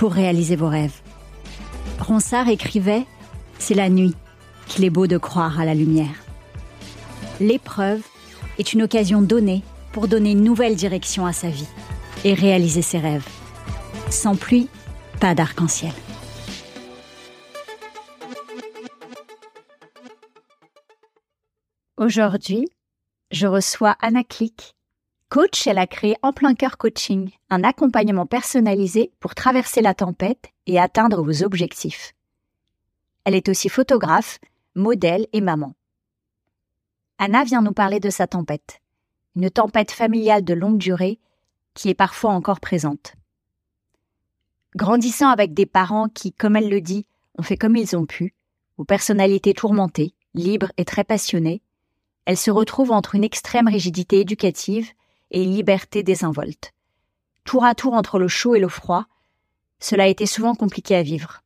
pour réaliser vos rêves. Ronsard écrivait C'est la nuit qu'il est beau de croire à la lumière. L'épreuve est une occasion donnée pour donner une nouvelle direction à sa vie et réaliser ses rêves. Sans pluie, pas d'arc-en-ciel. Aujourd'hui, je reçois Anna Click. Coach, elle a créé En plein cœur coaching, un accompagnement personnalisé pour traverser la tempête et atteindre vos objectifs. Elle est aussi photographe, modèle et maman. Anna vient nous parler de sa tempête, une tempête familiale de longue durée qui est parfois encore présente. Grandissant avec des parents qui, comme elle le dit, ont fait comme ils ont pu, aux personnalités tourmentées, libres et très passionnées, elle se retrouve entre une extrême rigidité éducative et liberté désinvolte. Tour à tour entre le chaud et le froid, cela a été souvent compliqué à vivre.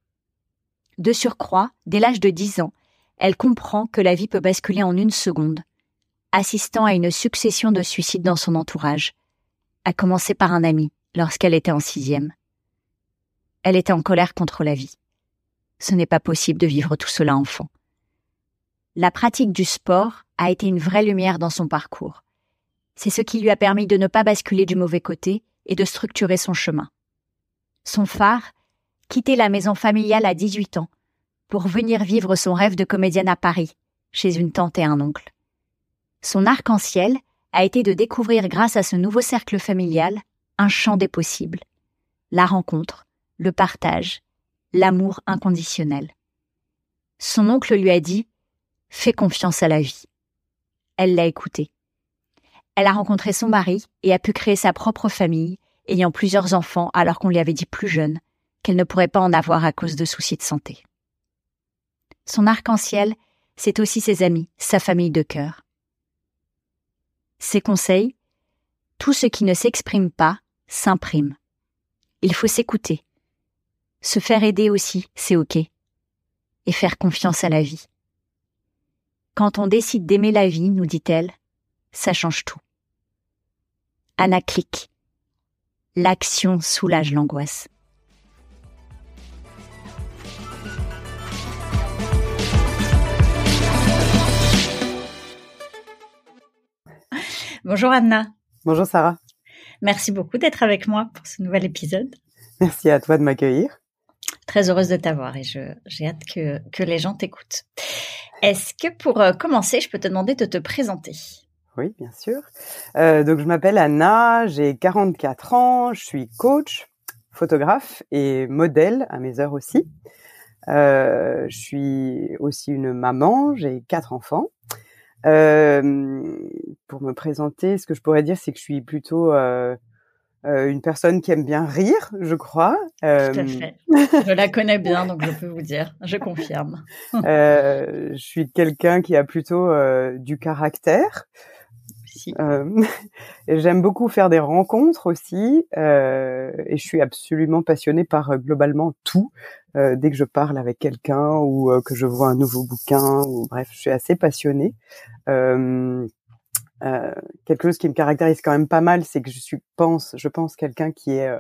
De surcroît, dès l'âge de 10 ans, elle comprend que la vie peut basculer en une seconde, assistant à une succession de suicides dans son entourage, à commencer par un ami lorsqu'elle était en sixième. Elle était en colère contre la vie. Ce n'est pas possible de vivre tout cela enfant. La pratique du sport a été une vraie lumière dans son parcours. C'est ce qui lui a permis de ne pas basculer du mauvais côté et de structurer son chemin. Son phare, quitter la maison familiale à 18 ans pour venir vivre son rêve de comédienne à Paris, chez une tante et un oncle. Son arc-en-ciel a été de découvrir grâce à ce nouveau cercle familial un champ des possibles. La rencontre, le partage, l'amour inconditionnel. Son oncle lui a dit Fais confiance à la vie. Elle l'a écouté. Elle a rencontré son mari et a pu créer sa propre famille, ayant plusieurs enfants alors qu'on lui avait dit plus jeune qu'elle ne pourrait pas en avoir à cause de soucis de santé. Son arc-en-ciel, c'est aussi ses amis, sa famille de cœur. Ses conseils, tout ce qui ne s'exprime pas s'imprime. Il faut s'écouter. Se faire aider aussi, c'est OK. Et faire confiance à la vie. Quand on décide d'aimer la vie, nous dit-elle, ça change tout. Anna clique. L'action soulage l'angoisse. Bonjour Anna. Bonjour Sarah. Merci beaucoup d'être avec moi pour ce nouvel épisode. Merci à toi de m'accueillir. Très heureuse de t'avoir et j'ai hâte que, que les gens t'écoutent. Est-ce que pour euh, commencer, je peux te demander de te présenter? Oui, bien sûr. Euh, donc je m'appelle Anna, j'ai 44 ans, je suis coach, photographe et modèle à mes heures aussi. Euh, je suis aussi une maman, j'ai quatre enfants. Euh, pour me présenter, ce que je pourrais dire, c'est que je suis plutôt une personne qui aime bien rire, je crois. Tout à fait. Je la connais bien, donc je peux vous dire, je confirme. je suis quelqu'un qui a plutôt du caractère. Euh, J'aime beaucoup faire des rencontres aussi, euh, et je suis absolument passionnée par globalement tout. dès que je parle avec quelqu'un ou que je vois un nouveau bouquin, ou bref, je suis assez passionnée. Euh, quelque chose qui me caractérise quand même pas mal, c'est que je suis pense, je pense quelqu'un qui est, euh,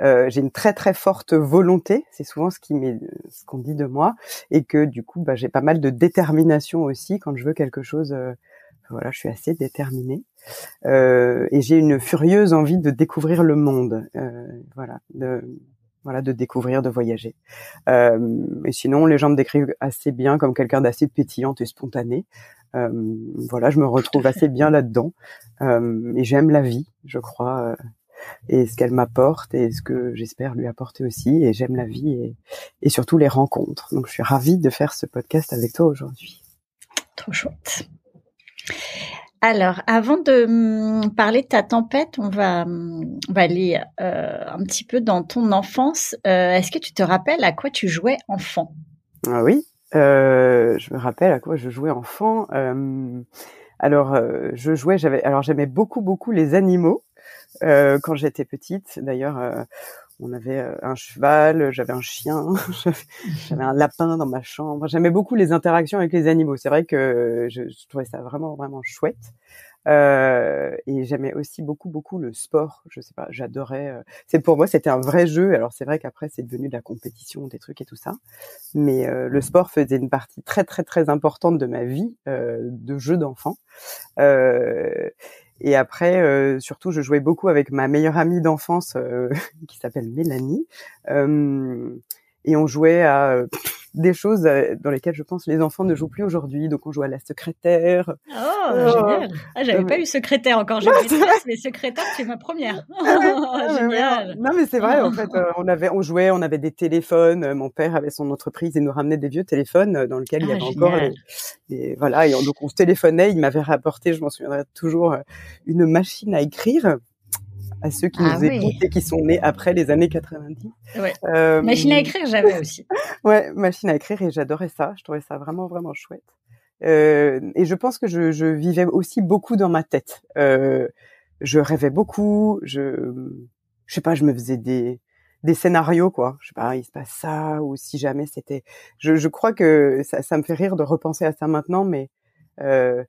euh, j'ai une très très forte volonté. C'est souvent ce qui m'est, ce qu'on dit de moi, et que du coup, bah, j'ai pas mal de détermination aussi quand je veux quelque chose. Voilà, je suis assez déterminée et j'ai une furieuse envie de découvrir le monde. voilà, de, voilà, de découvrir, de voyager. Euh, et sinon, les gens me décrivent assez bien comme quelqu'un d'assez pétillante et spontané. Euh, voilà, je me retrouve assez bien là-dedans. Euh, et j'aime la vie, je crois, euh, et ce qu'elle m'apporte et ce que j'espère lui apporter aussi. Et j'aime la vie et, et surtout les rencontres. Donc, je suis ravie de faire ce podcast avec toi aujourd'hui. Trop chouette. Alors, avant de hum, parler de ta tempête, on va, hum, on aller euh, un petit peu dans ton enfance. Euh, Est-ce que tu te rappelles à quoi tu jouais enfant? Ah oui, euh, je me rappelle à quoi je jouais enfant. Alors, je jouais, j'avais, alors j'aimais beaucoup, beaucoup les animaux quand j'étais petite. D'ailleurs, on avait euh, un cheval, j'avais un chien, j'avais un lapin dans ma chambre. J'aimais beaucoup les interactions avec les animaux. C'est vrai que je, trouvais ça vraiment vraiment chouette. Euh, et j'aimais aussi beaucoup beaucoup le sport. Je sais pas, j'adorais. Euh, c'est pour moi c'était un vrai jeu. Alors c'est vrai qu'après c'est devenu de la compétition, des trucs et tout ça. Mais euh, le sport faisait une partie très très très importante de ma vie de jeu d'enfant. Euh, et après, euh, surtout, je jouais beaucoup avec ma meilleure amie d'enfance euh, qui s'appelle Mélanie. Euh, et on jouait à euh, des choses euh, dans lesquelles je pense les enfants ne jouent plus aujourd'hui. Donc on jouait à la secrétaire. Oh, oh génial ah, J'avais pas eu secrétaire encore. J'ai mais secrétaire c'est ma première. Oh, génial Non mais c'est vrai. En fait, on avait, on jouait, on avait des téléphones. Mon père avait son entreprise et nous ramenait des vieux téléphones dans lesquels il y avait ah, encore des, voilà. Et donc on se téléphonait. Il m'avait rapporté, je m'en souviendrai toujours, une machine à écrire à ceux qui ah nous oui. écoutent et qui sont nés après les années 90. Ouais. Euh, machine à écrire, j'avais aussi. ouais, machine à écrire et j'adorais ça. Je trouvais ça vraiment vraiment chouette. Euh, et je pense que je, je, vivais aussi beaucoup dans ma tête. Euh, je rêvais beaucoup. Je, je sais pas, je me faisais des des scénarios quoi. Je sais pas, il se passe ça ou si jamais c'était. Je, je crois que ça, ça me fait rire de repenser à ça maintenant, mais euh,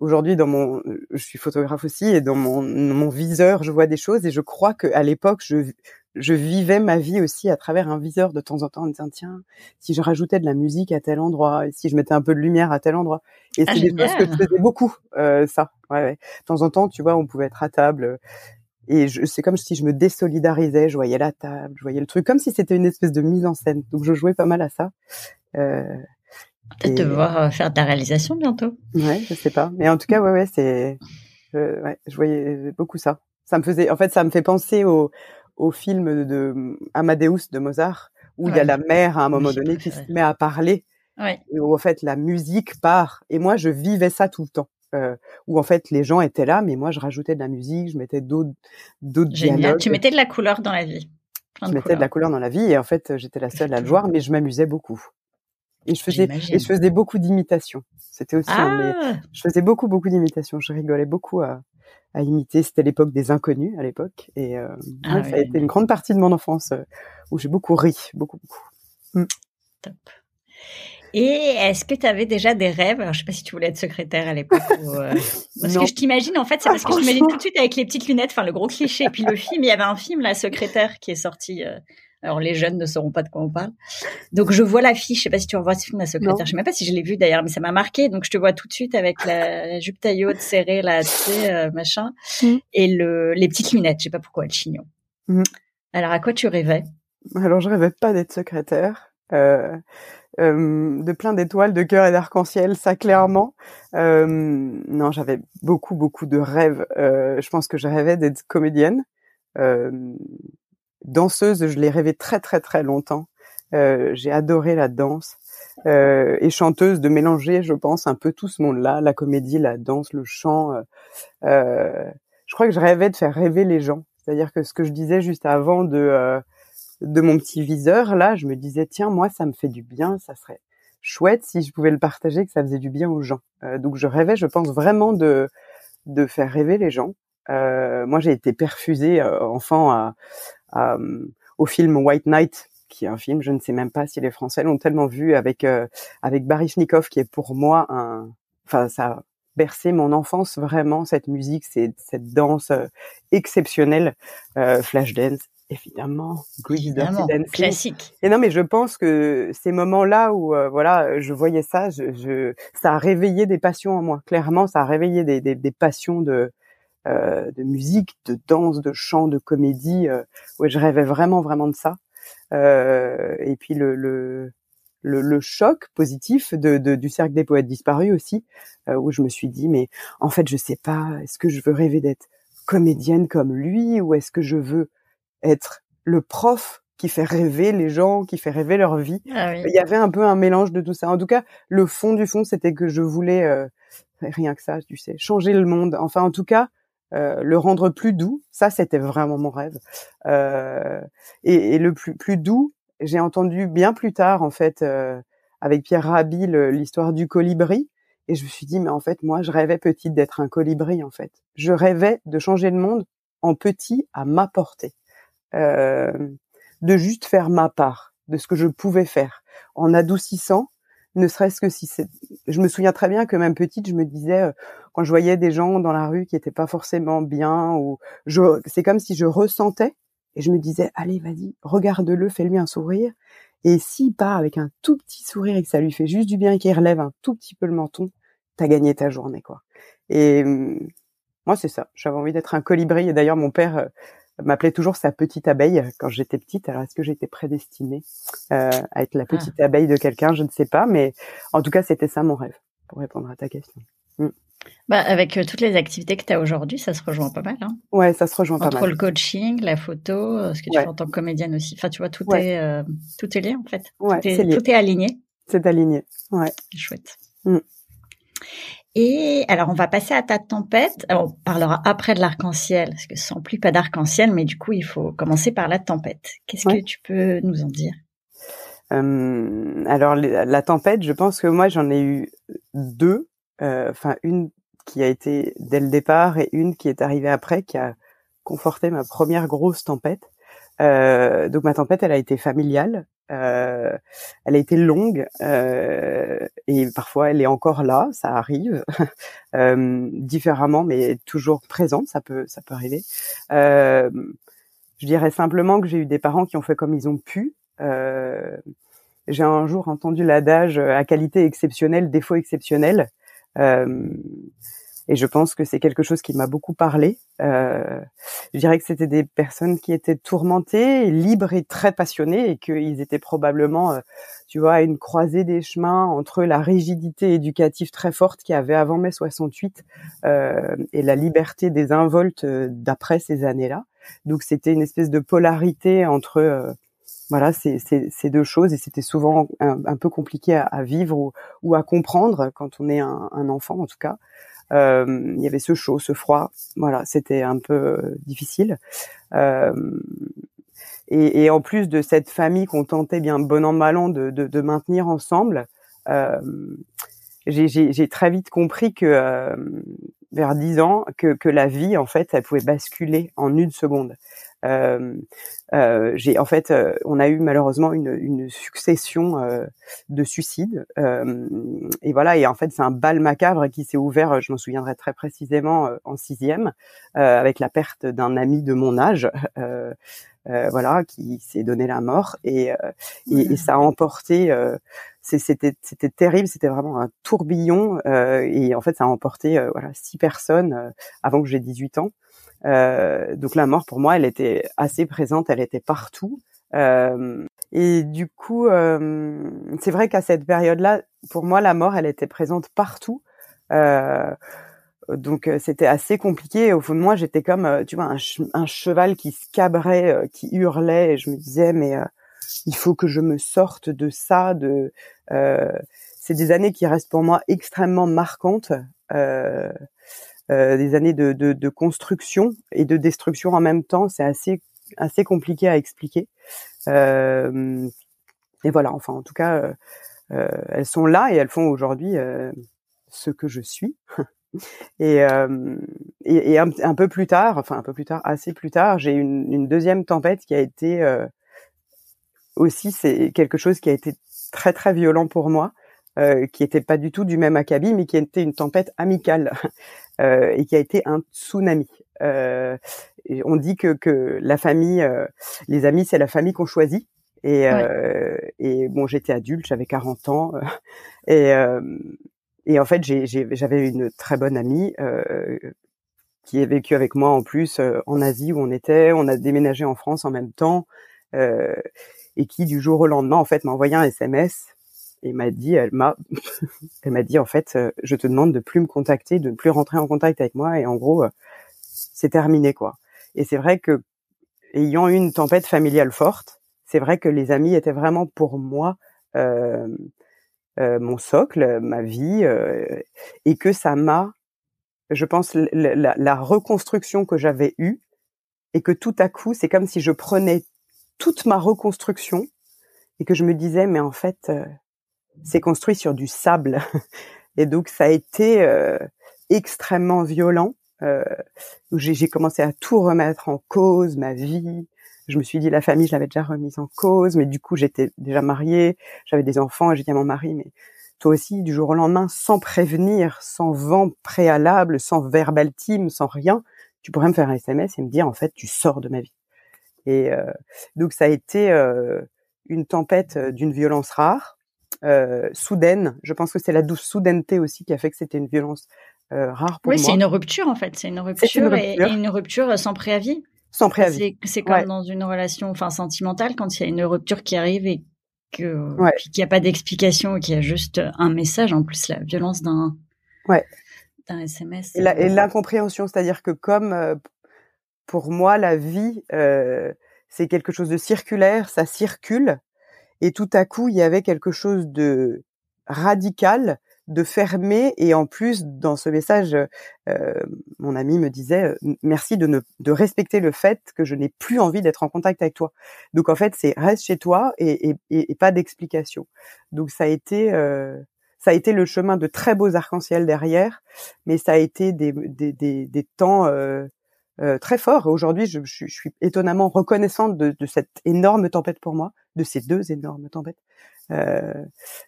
aujourd'hui dans mon je suis photographe aussi et dans mon, mon viseur je vois des choses et je crois que à l'époque je je vivais ma vie aussi à travers un viseur de temps en temps en disant tiens si je rajoutais de la musique à tel endroit si je mettais un peu de lumière à tel endroit. Et ah, c'est des choses que je faisais beaucoup euh, ça. Ouais, ouais. De temps en temps tu vois on pouvait être à table et c'est comme si je me désolidarisais je voyais la table je voyais le truc comme si c'était une espèce de mise en scène. Donc je jouais pas mal à ça euh, Peut-être te voir euh, faire de la réalisation bientôt. Ouais, je sais pas. Mais en tout cas, ouais, ouais, c'est, je, ouais, je voyais beaucoup ça. Ça me faisait, en fait, ça me fait penser au, au film de Amadeus de Mozart, où ouais. il y a la mère à un moment oui, donné qui se met à parler. Ouais. Et où en fait la musique part. Et moi, je vivais ça tout le temps. Euh, où en fait les gens étaient là, mais moi je rajoutais de la musique, je mettais d'autres d'autres dialogues. Tu mettais de la couleur dans la vie. Plein je mettais couleurs. de la couleur dans la vie et en fait j'étais la seule à le voir, mais je m'amusais beaucoup. Et je faisais, et je faisais beaucoup d'imitations. C'était aussi, ah un, je faisais beaucoup, beaucoup d'imitations. Je rigolais beaucoup à, à imiter. C'était l'époque des inconnus à l'époque, et euh, ah, ouais, oui, ça a été une grande partie de mon enfance euh, où j'ai beaucoup ri, beaucoup, beaucoup. Mm. Top. Et est-ce que tu avais déjà des rêves? Alors, je sais pas si tu voulais être secrétaire à l'époque. Euh... parce que je t'imagine, en fait, c'est parce que je t'imagine tout de suite avec les petites lunettes, enfin le gros cliché. Et puis le film, il y avait un film, La Secrétaire, qui est sorti euh, alors les jeunes ne sauront pas de quoi on parle. Donc je vois l'affiche, je sais pas si tu revois ce film La secrétaire, non. je sais même pas si je l'ai vu d'ailleurs, mais ça m'a marqué. Donc je te vois tout de suite avec la, la jupe taillot serrée là, tu sais, euh, machin, mm. et le, les petites lunettes. Je sais pas pourquoi le chignon. Mm. Alors à quoi tu rêvais? Alors je rêvais pas d'être secrétaire. Euh, euh, de plein d'étoiles, de cœur et d'arc-en-ciel, ça clairement. Non, j'avais beaucoup beaucoup de rêves. Je pense que je rêvais d'être comédienne. Euh, danseuse, je l'ai rêvé très très très longtemps. Euh, j'ai adoré la danse. Euh, et chanteuse de mélanger, je pense, un peu tout ce monde-là, la comédie, la danse, le chant. Euh, euh je crois que je rêvais de faire rêver les gens. C'est-à-dire que ce que je disais juste avant de euh, de mon petit viseur, là, je me disais tiens, moi, ça me fait du bien, ça serait chouette si je pouvais le partager, que ça faisait du bien aux gens. Euh, donc je rêvais, je pense vraiment de de faire rêver les gens. moi, j'ai été perfusée enfant à, euh, au film White Knight qui est un film, je ne sais même pas si les Français l'ont tellement vu avec euh, avec Baryshnikov qui est pour moi un, enfin ça a bercé mon enfance vraiment cette musique, c'est cette danse euh, exceptionnelle, euh, Flashdance évidemment, Grease Dirty Dancing, classique. Et non mais je pense que ces moments-là où euh, voilà, je voyais ça, je, je, ça a réveillé des passions en moi. Clairement, ça a réveillé des, des, des passions de euh, de musique, de danse, de chant, de comédie. Euh, ouais, je rêvais vraiment, vraiment de ça. et puis le, le le, le, choc positif de, de, du cercle des poètes disparus aussi, où je me suis dit mais en fait je sais pas, est-ce que je veux rêver d'être comédienne comme lui ou est-ce que je veux être le prof qui fait rêver les gens, qui fait rêver leur vie? Ah Il y avait un peu un mélange de tout ça. En tout cas, le fond du fond, c'était que je voulais euh, rien que ça, tu sais, changer le monde. Enfin, en tout cas, euh, le rendre plus doux. Ça, c'était vraiment mon rêve. Euh, et, et, le plus, plus doux, j'ai entendu bien plus tard, en fait, euh, avec Pierre Rabhi, l'histoire du colibri. Et je me suis dit, mais en fait, moi, je rêvais petite d'être un colibri, en fait. Je rêvais de changer le monde en petit à ma portée. Euh, de juste faire ma part de ce que je pouvais faire en adoucissant ne serait-ce que si c'est je me souviens très bien que même petite je me disais euh, quand je voyais des gens dans la rue qui étaient pas forcément bien ou je c'est comme si je ressentais et je me disais allez vas-y regarde-le fais-lui un sourire. Et s'il part avec un tout petit sourire et que ça lui fait juste du bien et qu'il relève un tout petit peu le menton t'as gagné ta journée quoi. Et hum, moi c'est ça. J'avais envie d'être un colibri. Et d'ailleurs mon père euh, m'appelait toujours sa petite abeille quand j'étais petite. Alors est-ce que j'étais prédestinée euh, à être la ah. petite abeille de quelqu'un? Je ne sais pas, mais en tout cas c'était ça mon rêve pour répondre à ta question. Mm. Bah, avec euh, toutes les activités que tu as aujourd'hui, ça se rejoint pas mal. Hein ouais, ça se rejoint pas mal. Entre le coaching, la photo, euh, ce que tu fais en tant que comédienne aussi. Enfin, tu vois, tout est euh, tout est lié en fait. Ouais, tout, est, lié. tout est aligné. C'est aligné. Ouais. Chouette. Mm. Et alors, on va passer à ta tempête. on parlera après de l'arc-en-ciel, parce que sont plus pas d'arc-en-ciel, mais du coup, il faut commencer par la tempête. Qu'est-ce que tu peux nous en dire? Euh, Alors, la tempête, je pense que moi, j'en ai eu deux. Euh, enfin, une qui a été dès le départ et une qui est arrivée après, qui a conforté ma première grosse tempête. Euh, donc ma tempête, elle a été familiale. Euh, elle a été longue euh, et parfois elle est encore là, ça arrive euh, différemment, mais toujours présente, ça peut ça peut arriver. Je dirais simplement que j'ai eu des parents qui ont fait comme ils ont pu. J'ai un jour entendu l'adage à qualité exceptionnelle, défaut exceptionnel. Et je pense que c'est quelque chose qui m'a beaucoup parlé. Euh, je dirais que c'était des personnes qui étaient tourmentées, libres et très passionnées, et qu'ils étaient probablement, euh, tu vois, à une croisée des chemins entre la rigidité éducative très forte qu'il y avait avant mai 68 euh, et la liberté des involtes d'après ces années-là. Donc c'était une espèce de polarité entre voilà ces, deux choses et c'était souvent un, peu compliqué à, vivre ou, à comprendre quand on est un enfant en tout cas. Euh, il y avait ce chaud, ce froid. Voilà, c'était un peu euh, difficile. Euh, et, en plus de cette famille qu'on tentait bien bon an mal an de, maintenir ensemble, j'ai très vite compris que vers 10 ans que, que la vie en fait elle pouvait basculer en une seconde j'ai en fait, euh, on a eu malheureusement une, une succession euh, de suicides. et voilà, et en fait, c'est un bal macabre qui s'est ouvert. Je m'en souviendrai très précisément en sixième, avec la perte d'un ami de mon âge. voilà, qui s'est donné la mort et, et, et ça a emporté. c'était c'était terrible, c'était vraiment un tourbillon et en fait ça a emporté voilà six personnes avant que j'ai 18 ans. Euh, donc la mort pour moi, elle était assez présente, elle était partout. Euh, et du coup, euh, c'est vrai qu'à cette période-là, pour moi, la mort, elle était présente partout. Euh, donc euh, c'était assez compliqué. Au fond de moi, j'étais comme, tu vois, un, cheval qui se cabrait, qui hurlait. Et je me disais, mais il faut que je me sorte de ça. De, c'est des années qui restent pour moi extrêmement marquantes. Euh, euh, des années de, construction et de destruction en même temps. C'est assez assez compliqué à expliquer. Euh, et voilà, enfin en tout cas, euh, euh elles sont là et elles font aujourd'hui euh, ce que je suis. et, et, un, peu plus tard, enfin un peu plus tard, assez plus tard, j'ai une, une deuxième tempête qui a été aussi c'est quelque chose qui a été très très violent pour moi. Euh, qui était pas du tout du même acabit, mais qui était une tempête amicale euh, et qui a été un tsunami. Euh, on dit que, que la famille, euh, les amis, c'est la famille qu'on choisit. Et, euh, et bon, j'étais adulte, j'avais 40 ans, et, et en fait, j'avais une très bonne amie qui a vécu avec moi en plus en Asie où on était. On a déménagé en France en même temps. et qui du jour au lendemain en fait m'a envoyé un SMS et m'a dit, elle m'a, elle m'a dit en fait, euh, je te demande de plus me contacter, de ne plus rentrer en contact avec moi et en gros, euh, c'est terminé quoi. Et c'est vrai que ayant eu une tempête familiale forte, c'est vrai que les amis étaient vraiment pour moi euh, euh mon socle, ma vie, et que ça m'a, je pense, la, la reconstruction que j'avais eue, et que tout à coup, c'est comme si je prenais toute ma reconstruction et que je me disais, mais en fait, c'est construit sur du sable. Et donc ça a été euh, extrêmement violent. Euh, j'ai commencé à tout remettre en cause, ma vie. Je me suis dit la famille, je l'avais déjà remise en cause, mais du coup j'étais déjà mariée, j'avais des enfants, dit à mon mari, mais toi aussi, du jour au lendemain, sans prévenir, sans vent préalable, sans verbal team, sans rien, tu pourrais me faire un SMS et me dire en fait tu sors de ma vie. Et euh, donc ça a été euh, une tempête d'une violence rare euh, soudaine. Je pense que c'est la douce soudaineté aussi qui a fait que c'était une violence euh, rare pour moi. Oui, c'est une rupture en fait. C'est une rupture, Et, une rupture sans préavis. Sans préavis. C'est comme dans une relation, enfin sentimentale, quand il y a une rupture qui arrive et que qu'il n'y a pas d'explication, qu'il y a juste un message. En plus, la violence d'un ouais. d'un SMS. Et l'incompréhension, c'est-à-dire que comme euh, pour moi, la vie, euh, c'est quelque chose de circulaire, ça circule. Et tout à coup, il y avait quelque chose de radical, de fermé. Et en plus, dans ce message, euh, mon ami me disait euh, merci de, ne, de respecter le fait que je n'ai plus envie d'être en contact avec toi. Donc en fait, c'est reste chez toi et, et, et pas d'explication. Donc ça a été euh, ça a été le chemin de très beaux arcs-en-ciel derrière, mais ça a été des, des, des, des temps euh, euh, très fort. Aujourd'hui, je, je, suis étonnamment reconnaissante de, de, cette énorme tempête pour moi, de ces deux énormes tempêtes. Euh,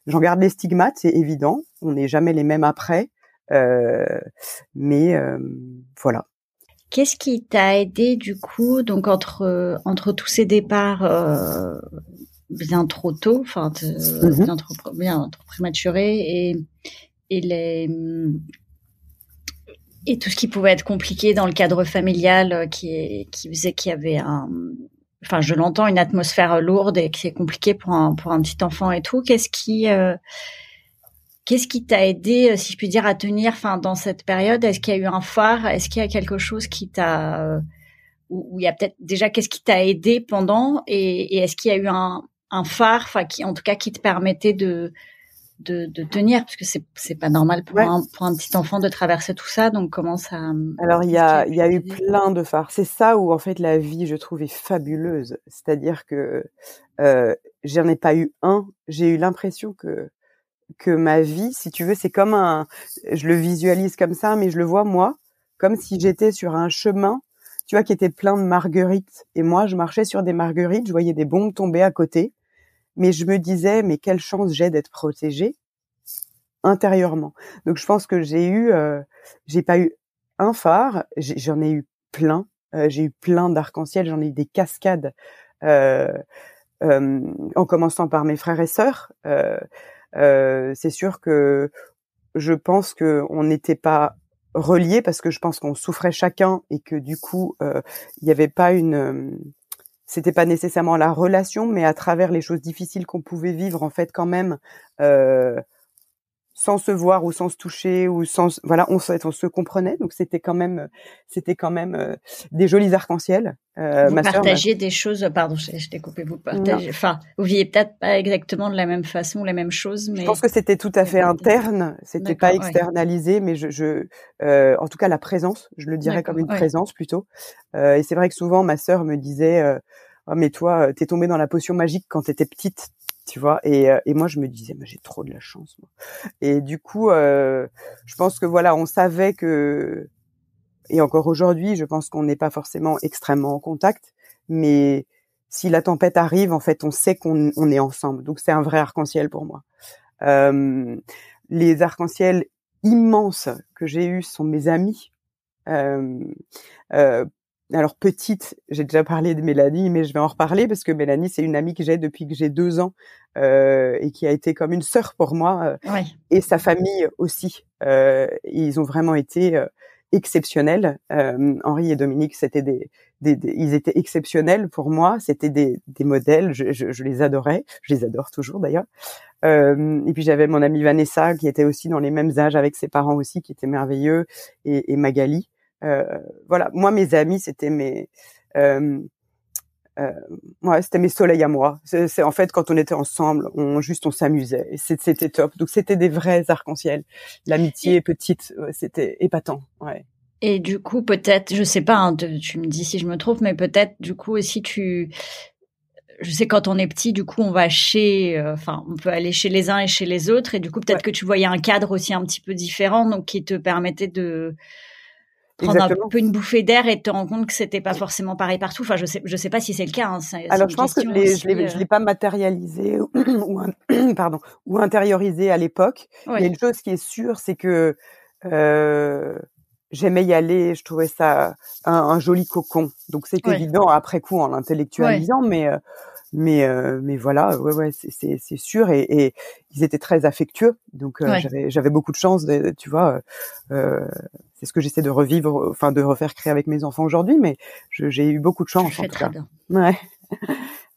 J'en garde les stigmates, c'est évident. On n'est jamais les mêmes après, euh, mais euh, voilà. Qu'est-ce qui t'a aidé du coup, donc entre entre tous ces départs bien trop tôt, enfin mm-hmm. bien trop bien trop prématurés et et les et tout ce qui pouvait être compliqué dans le cadre familial qui, qui faisait qu'il y avait un, enfin je l'entends, une atmosphère lourde et qui est compliqué pour un, pour un petit enfant et tout. Qu'est-ce qui, euh, qu'est-ce qui t'a aidé, euh, si je puis dire, à tenir, enfin dans cette période? Est-ce qu'il y a eu un phare? Est-ce qu'il y a quelque chose qui t'a, ou il y a peut-être déjà qu'est-ce qui t'a aidé pendant? Et, et est-ce qu'il y a eu un, un phare, enfin qui en tout cas qui te permettait de de, de, tenir parce que c'est c'est pas normal pour un pour un petit enfant de traverser tout ça donc comment ça alors il y a il y a eu plein de phares. C'est ça où en fait la vie je trouve est fabuleuse. C'est-à-dire que euh, j'en ai pas eu un. J'ai eu l'impression que que ma vie si tu veux c'est comme un je le visualise comme ça mais je le vois moi comme si j'étais sur un chemin tu vois qui était plein de marguerites. Et moi je marchais sur des marguerites je voyais des bombes tomber à côté mais je me disais mais quelle chance j'ai d'être protégée intérieurement. Donc je pense que j'ai eu, euh, j'ai pas eu un phare, j'en ai eu plein. Euh, j'ai eu plein d'arc-en-ciel, j'en ai eu des cascades. Euh, euh en commençant par mes frères et sœurs, c'est sûr que je pense que on n'était pas reliés parce que je pense qu'on souffrait chacun et que du coup il n'y avait pas une c'était pas nécessairement la relation, mais à travers les choses difficiles qu'on pouvait vivre, en fait, quand même, euh, sans se voir ou sans se toucher ou sans, voilà, on, on se comprenait. Donc c'était quand même, c'était quand même euh, des jolis arcs-en-ciel. Euh, vous partagiez des choses, pardon, je, t'ai coupé, vous partagez, enfin, vous viviez peut-être pas exactement de la même façon, les mêmes choses, mais. Je pense que c'était tout à fait interne, c'était pas externalisé, mais je, je euh, en tout cas la présence, je le dirais comme une présence plutôt. Euh, et c'est vrai que souvent ma sœur me disait, euh, oh, mais toi, t'es tombée dans la potion magique quand t'étais petite, tu vois. Et, euh, et moi, je me disais, mais j'ai trop de la chance. Moi. Et du coup, euh, je pense que voilà, on savait que, et encore aujourd'hui, je pense qu'on n'est pas forcément extrêmement en contact, mais si la tempête arrive, en fait, on sait qu'on on est ensemble. Donc c'est un vrai arc-en-ciel pour moi. Euh, les arcs-en-ciel immenses que j'ai eus sont mes amis. Euh, euh, alors petite, j'ai déjà parlé de Mélanie, mais je vais en reparler parce que Mélanie, c'est une amie que j'ai depuis que j'ai deux ans euh, et qui a été comme une sœur pour moi euh, et sa famille aussi. Euh, ils ont vraiment été euh, exceptionnels. Euh, Henri et Dominique, c'était des, des, ils étaient exceptionnels pour moi. C'était des, des modèles. Je, je, je, les adorais. Je les adore toujours d'ailleurs. Euh, et puis j'avais mon amie Vanessa qui était aussi dans les mêmes âges avec ses parents aussi, qui étaient merveilleux, et, et Magali. Euh, voilà, moi mes amis c'était mes euh, euh, ouais, c'était mes soleils à moi. C'est en fait quand on était ensemble, on juste on s'amusait c'était top. Donc c'était des vrais arcs-en-ciel. L'amitié petite, c'était épatant. Ouais. Et du coup, peut-être, je sais pas, hein, tu me dis si je me trompe, mais peut-être du coup aussi tu, je sais quand on est petit, du coup on va chez, euh, enfin on peut aller chez les uns et chez les autres, et du coup peut-être que tu voyais un cadre aussi un petit peu différent, donc qui te permettait de prendre un peu une bouffée d'air et te rendre compte que c'était pas forcément pareil partout. Enfin, je sais, je sais pas si c'est le cas. Hein, Alors, je pense que je l'ai, l'ai, pas matérialisé ou, pardon ou intériorisé à l'époque. Il y a une chose qui est sûre, c'est que euh, j'aimais y aller, je trouvais ça un, un joli cocon. Donc c'est évident après coup en l'intellectualisant, mais euh, mais euh, mais voilà, ouais ouais, c'est c'est sûr et, et, ils étaient très affectueux. Donc euh, j'avais j'avais beaucoup de chance, de, tu vois. c'est ce que j'essaie de revivre, enfin de refaire créer avec mes enfants aujourd'hui, mais j'ai eu beaucoup de chance en tout cas. Ouais.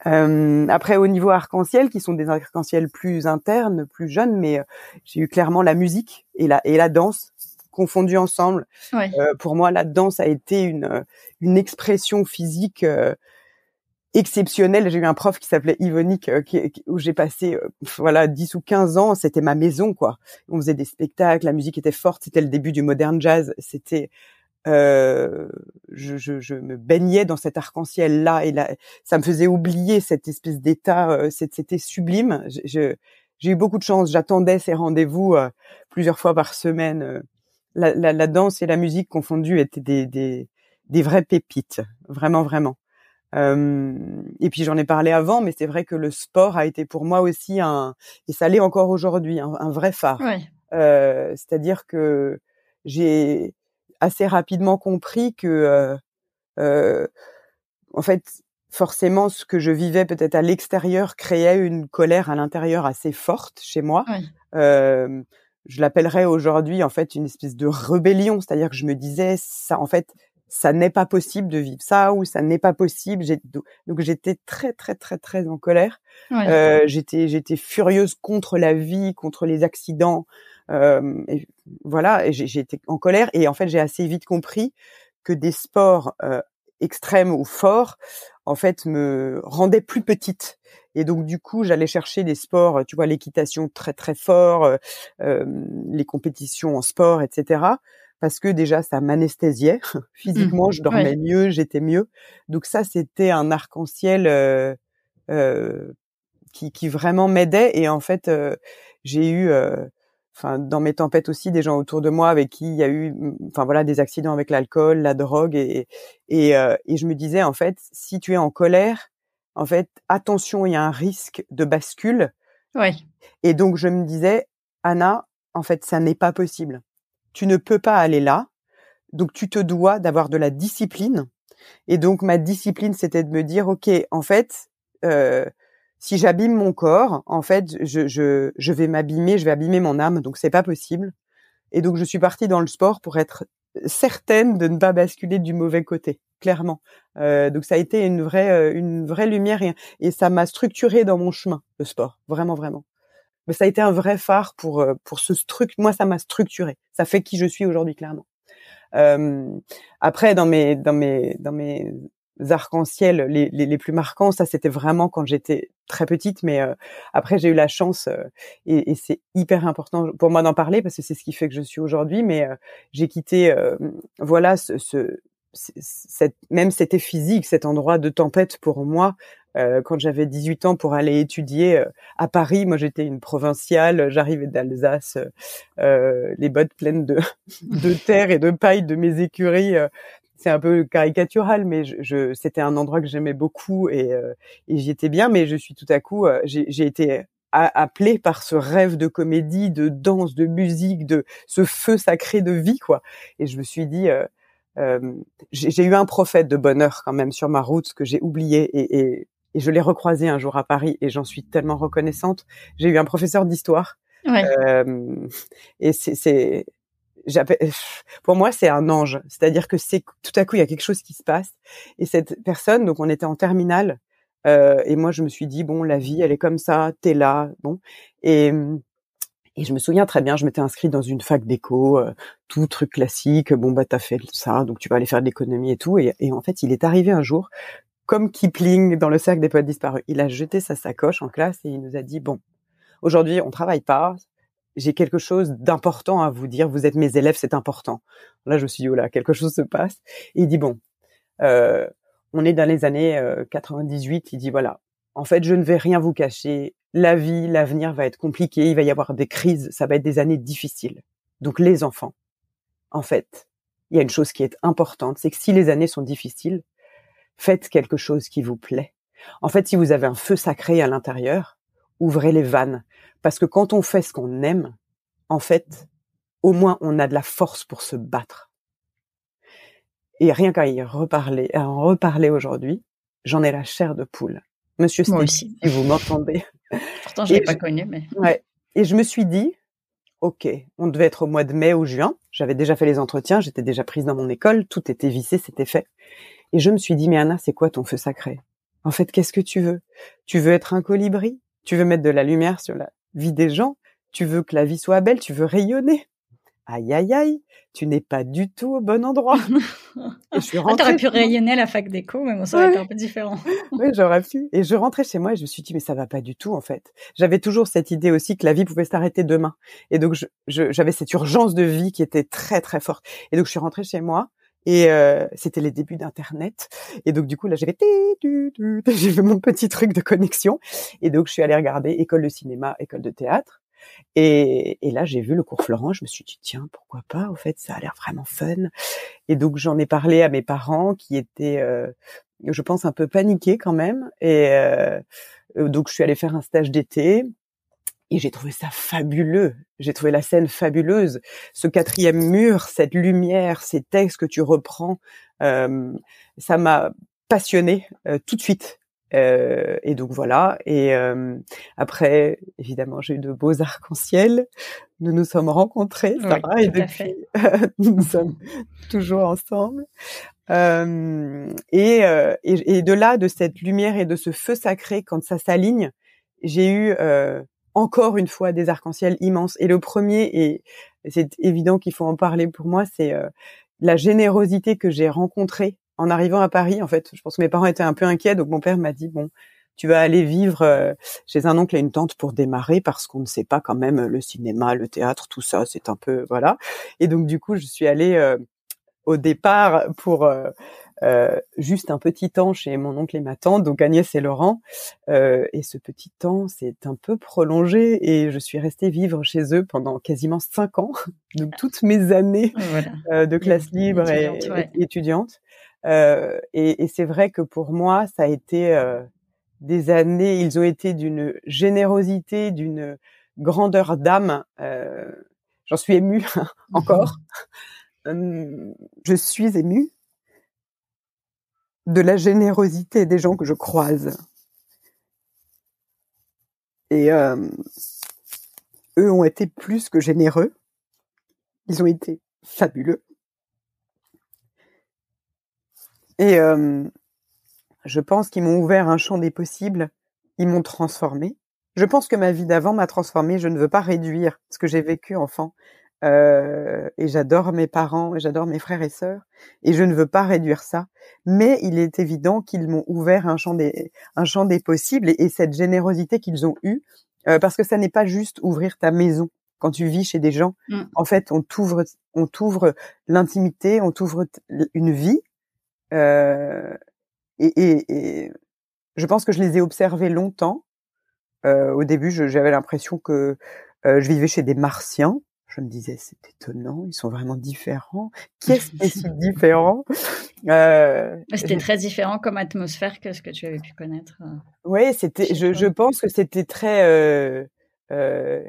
après, au niveau arc-en-ciel, qui sont des arc-en-ciel plus internes, plus jeunes, mais j'ai eu clairement la musique et la et la danse confondus ensemble. Euh, pour moi, la danse a été une, euh, une expression physique euh, exceptionnelle. J'ai eu un prof qui s'appelait Yvonique, où j'ai passé voilà 10 ou 15 ans. C'était ma maison, quoi. On faisait des spectacles, la musique était forte. C'était le début du modern jazz. C'était je, je, je, me baignais dans cet arc-en-ciel là et là, ça me faisait oublier cette espèce d'état. C'était sublime. j'ai eu beaucoup de chance. J'attendais ces rendez-vous plusieurs fois par semaine la, la, la, danse et la musique confondues étaient des, des, des vraies pépites, vraiment, vraiment. Euh, et puis j'en ai parlé avant, mais c'est vrai que le sport a été pour moi aussi un, et ça l'est encore aujourd'hui, un, un, vrai phare. Euh, C'est-à-dire que j'ai assez rapidement compris que, euh, en fait, forcément, ce que je vivais peut-être à l'extérieur créait une colère à l'intérieur assez forte chez moi. Euh, je l'appellerais aujourd'hui en fait une espèce de rébellion, c'est-à-dire que je me disais ça en fait ça n'est pas possible de vivre ça ou ça n'est pas possible. Donc j'étais très très très très en colère. Euh, j'étais j'étais furieuse contre la vie, contre les accidents. Euh, et voilà, j'étais en colère et en fait j'ai assez vite compris que des sports euh, extrêmes ou forts en fait me rendaient plus petite et donc du coup, j'allais chercher des sports, tu vois, l'équitation très très fort, les compétitions en sport, etc. Parce que déjà, ça m'anesthésiait physiquement, je dormais mieux, j'étais mieux. Donc ça, c'était un arc-en-ciel euh, euh qui, qui, vraiment m'aidait. Et en fait, j'ai eu enfin dans mes tempêtes aussi des gens autour de moi avec qui il y a eu enfin voilà des accidents avec l'alcool, la drogue et et, euh, et je me disais en fait si tu es en colère en fait, attention, il y a un risque de bascule. Oui. Et donc, je me disais, Anna, en fait, ça n'est pas possible. Tu ne peux pas aller là. Donc, tu te dois d'avoir de la discipline. Et donc, ma discipline, c'était de me dire, OK, en fait, euh, si j'abîme mon corps, en fait, je, vais m'abîmer, je vais abîmer mon âme. Donc, c'est pas possible. Et donc, je suis partie dans le sport pour être certaine de ne pas basculer du mauvais côté, clairement. Euh, donc ça a été une vraie, euh, une vraie lumière et, ça m'a structuré dans mon chemin le sport, vraiment, vraiment. Mais ça a été un vrai phare pour euh, pour ce truc. Moi, ça m'a structuré. Ça fait qui je suis aujourd'hui, clairement. Euh, après, dans mes dans mes dans mes arcs-en-ciel les, les, plus marquants. Ça, c'était vraiment quand j'étais très petite, mais euh, après j'ai eu la chance euh, et, et c'est hyper important pour moi d'en parler parce que c'est ce qui fait que je suis aujourd'hui. Mais euh, j'ai quitté, voilà, ce, ce cette, même c'était physique, cet endroit de tempête pour moi. Quand j'avais 18 ans pour aller étudier à Paris, moi j'étais une provinciale, j'arrivais d'Alsace, les bottes pleines de, de terre et de paille de mes écuries c'est un peu caricatural, mais je, c'était un endroit que j'aimais beaucoup et, euh, et j'y étais bien. Mais je suis tout à coup, euh, j'ai été appelée par ce rêve de comédie, de danse, de musique, de ce feu sacré de vie, quoi. Et je me suis dit, euh, euh j'ai eu un prophète de bonheur quand même sur ma route que j'ai oublié et, et, et je l'ai recroisé un jour à Paris et j'en suis tellement reconnaissante. J'ai eu un professeur d'histoire. Ouais. Euh, et c'est pour moi, c'est un ange. C'est-à-dire que c'est tout à coup, il y a quelque chose qui se passe. Et cette personne, donc on était en terminale, euh, et moi je me suis dit bon, la vie, elle est comme ça, t'es là, bon. Et et je me souviens très bien, je m'étais inscrite dans une fac d'éco, euh, tout truc classique. Bon bah t'as fait ça, donc tu vas aller faire de l'économie et tout. Et, et, en fait, il est arrivé un jour, comme Kipling dans le cercle des poètes disparus. Il a jeté sa sacoche en classe et il nous a dit bon, aujourd'hui on travaille pas, j'ai quelque chose d'important à vous dire. Vous êtes mes élèves, c'est important. Là, je suis dit, oh là, quelque chose se passe. Il dit, bon, euh, on est dans les années 98. Euh, il dit, voilà, en fait, je ne vais rien vous cacher. La vie, l'avenir va être compliqué. Il va y avoir des crises. Ça va être des années difficiles. Donc, les enfants, en fait, il y a une chose qui est importante, c'est que si les années sont difficiles, faites quelque chose qui vous plaît. En fait, si vous avez un feu sacré à l'intérieur, ouvrez les vannes. Parce que quand on fait ce qu'on aime, en fait, au moins on a de la force pour se battre. Et rien qu'à y reparler, à en reparler aujourd'hui, j'en ai la chair de poule. Monsieur Moi si vous m'entendez. Pourtant, je l'ai pas connu, mais. Ouais. Et je me suis dit, ok, on devait être au mois de mai ou juin. J'avais déjà fait les entretiens, j'étais déjà prise dans mon école, tout était vissé, c'était fait. Et je me suis dit, mais Anna, c'est quoi ton feu sacré? En fait, qu'est-ce que tu veux? Tu veux être un colibri? Tu veux mettre de la lumière sur la vie des gens? Tu veux que la vie soit belle? Tu veux rayonner? Aïe aïe aïe, tu n'es pas du tout au bon endroit. je suis ah, pu rayonner à la fac d'éco, mais bon, ça aurait été un peu différent. oui, j'aurais pu. Et je rentrais chez moi et je me suis dit, mais ça va pas du tout, en fait. J'avais toujours cette idée aussi que la vie pouvait s'arrêter demain. Et donc, j'avais cette urgence de vie qui était très, très forte. Et donc, je suis rentrée chez moi et euh, c'était les débuts d'Internet. Et donc, du coup, là, j'avais j'ai fait mon petit truc de connexion. Et donc, je suis allée regarder école de cinéma, école de théâtre. Et, et là, j'ai vu le cours Florent. Je me suis dit, tiens, pourquoi pas Au fait, ça a l'air vraiment fun. Et donc, j'en ai parlé à mes parents qui étaient, euh, je pense, un peu paniqués quand même. Et euh, donc, je suis allée faire un stage d'été. Et j'ai trouvé ça fabuleux. J'ai trouvé la scène fabuleuse. Ce quatrième mur, cette lumière, ces textes que tu reprends, euh, ça m'a passionné euh, tout de suite. Euh, et donc voilà. Et euh, après, évidemment, j'ai eu de beaux arcs-en-ciel. Nous nous sommes rencontrés, Sarah, et depuis, nous sommes toujours ensemble. Euh, et, et, et, de là, de cette lumière et de ce feu sacré, quand ça s'aligne, j'ai eu encore une fois des arcs-en-ciel immenses. Et le premier, et c'est évident qu'il faut en parler pour moi, c'est euh, la générosité que j'ai rencontrée en arrivant à Paris. En fait, je pense que mes parents étaient un peu inquiets, donc mon père m'a dit bon, tu vas aller vivre euh, chez un oncle et une tante pour démarrer parce qu'on ne sait pas quand même le cinéma, le théâtre, tout ça, c'est un peu voilà. Et donc du coup, je suis allée euh, au départ pour euh, juste un petit temps chez mon oncle et ma tante, donc Agnès et Laurent. Euh, et ce petit temps s'est un peu prolongé et je suis restée vivre chez eux pendant quasiment cinq ans, donc ah. toutes mes années euh, de classe libre et, étudiante. Euh, et, et c'est vrai que pour moi, ça a été euh, des années. Ils ont été d'une générosité, d'une grandeur d'âme. Euh, J'en suis émue encore. Je suis émue de la générosité des gens que je croise. Et euh, eux ont été plus que généreux. Ils ont été fabuleux. Et euh, je pense qu'ils m'ont ouvert un champ des possibles. Ils m'ont transformé. Je pense que ma vie d'avant m'a transformé. Je ne veux pas réduire ce que j'ai vécu enfant. Euh, et j'adore mes parents et j'adore mes frères et sœurs et je ne veux pas réduire ça mais il est évident qu'ils m'ont ouvert un champ des un champ des possibles et, cette générosité qu'ils ont eue euh, parce que ça n'est pas juste ouvrir ta maison. Quand tu vis chez des gens mmh. en fait on t'ouvre on t'ouvre l'intimité on t'ouvre une vie euh, et, et, et, je pense que je les ai observés longtemps. Euh, au début j'avais l'impression que euh, je vivais chez des martiens je me disais c'est étonnant, ils sont vraiment différents. Qu'est-ce qui est si différent? Euh, C'était très différent comme atmosphère que ce que tu avais pu connaître. Euh, oui, c'était. Je, je, pense que c'était très. Euh, euh,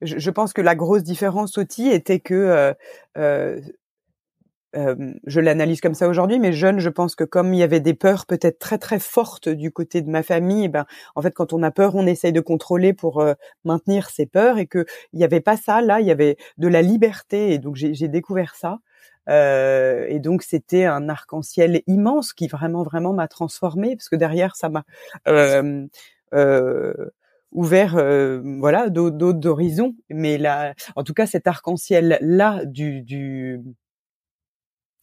je, je, pense que la grosse différence aussi était que euh, je l'analyse comme ça aujourd'hui, mais jeune, je pense que comme il y avait des peurs peut-être très très fortes du côté de ma famille, eh ben en fait quand on a peur, on essaye de contrôler pour maintenir ses peurs et que il y avait pas ça là, il y avait de la liberté et donc j'ai découvert ça. Euh, et donc c'était un arc-en-ciel immense qui vraiment vraiment m'a transformée parce que derrière ça m'a euh, euh, ouvert euh, voilà d'autres horizons. Mais là, en tout cas cet arc-en-ciel là du, du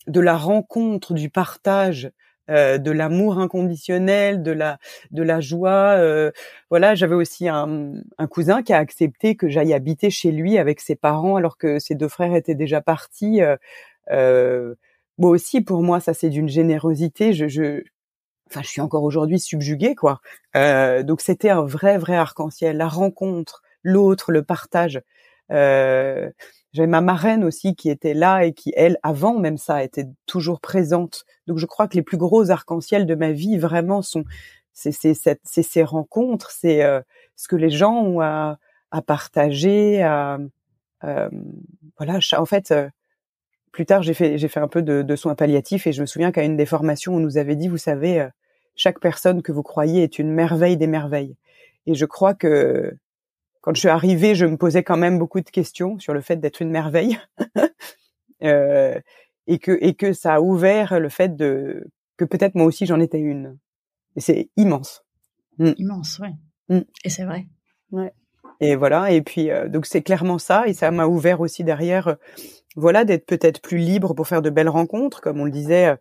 de la rencontre, du partage, euh, de l'amour inconditionnel, de la de la joie. Euh, voilà, j'avais aussi un, un, cousin qui a accepté que j'aille habiter chez lui avec ses parents alors que ses deux frères étaient déjà partis. Euh, euh, moi aussi, pour moi, ça c'est d'une générosité. Je, je, enfin, je suis encore aujourd'hui subjuguée, quoi. Euh, donc c'était un vrai, vrai arc-en-ciel, la rencontre, l'autre, le partage. Euh, J'avais ma marraine aussi qui était là et qui, elle, avant même ça, était toujours présente. Donc je crois que les plus gros arc-en-ciel de ma vie, vraiment, sont c'est ces rencontres, c'est euh, ce que les gens ont à, partager, à euh, voilà. En fait, euh, plus tard, j'ai fait, j'ai fait un peu de, soins palliatifs et je me souviens qu'à une des formations, on nous avait dit, vous savez, chaque personne que vous croyez est une merveille des merveilles. Et je crois que quand je suis arrivée, je me posais quand même beaucoup de questions sur le fait d'être une merveille. euh, et que, et que ça a ouvert le fait de, que peut-être moi aussi j'en étais une. Et c'est immense. Mm. Immense, ouais. Mm. Et c'est vrai. Ouais. Et voilà. Et puis, euh, donc c'est clairement ça. Et ça m'a ouvert aussi derrière voilà, d'être peut-être plus libre pour faire de belles rencontres, comme on le disait euh,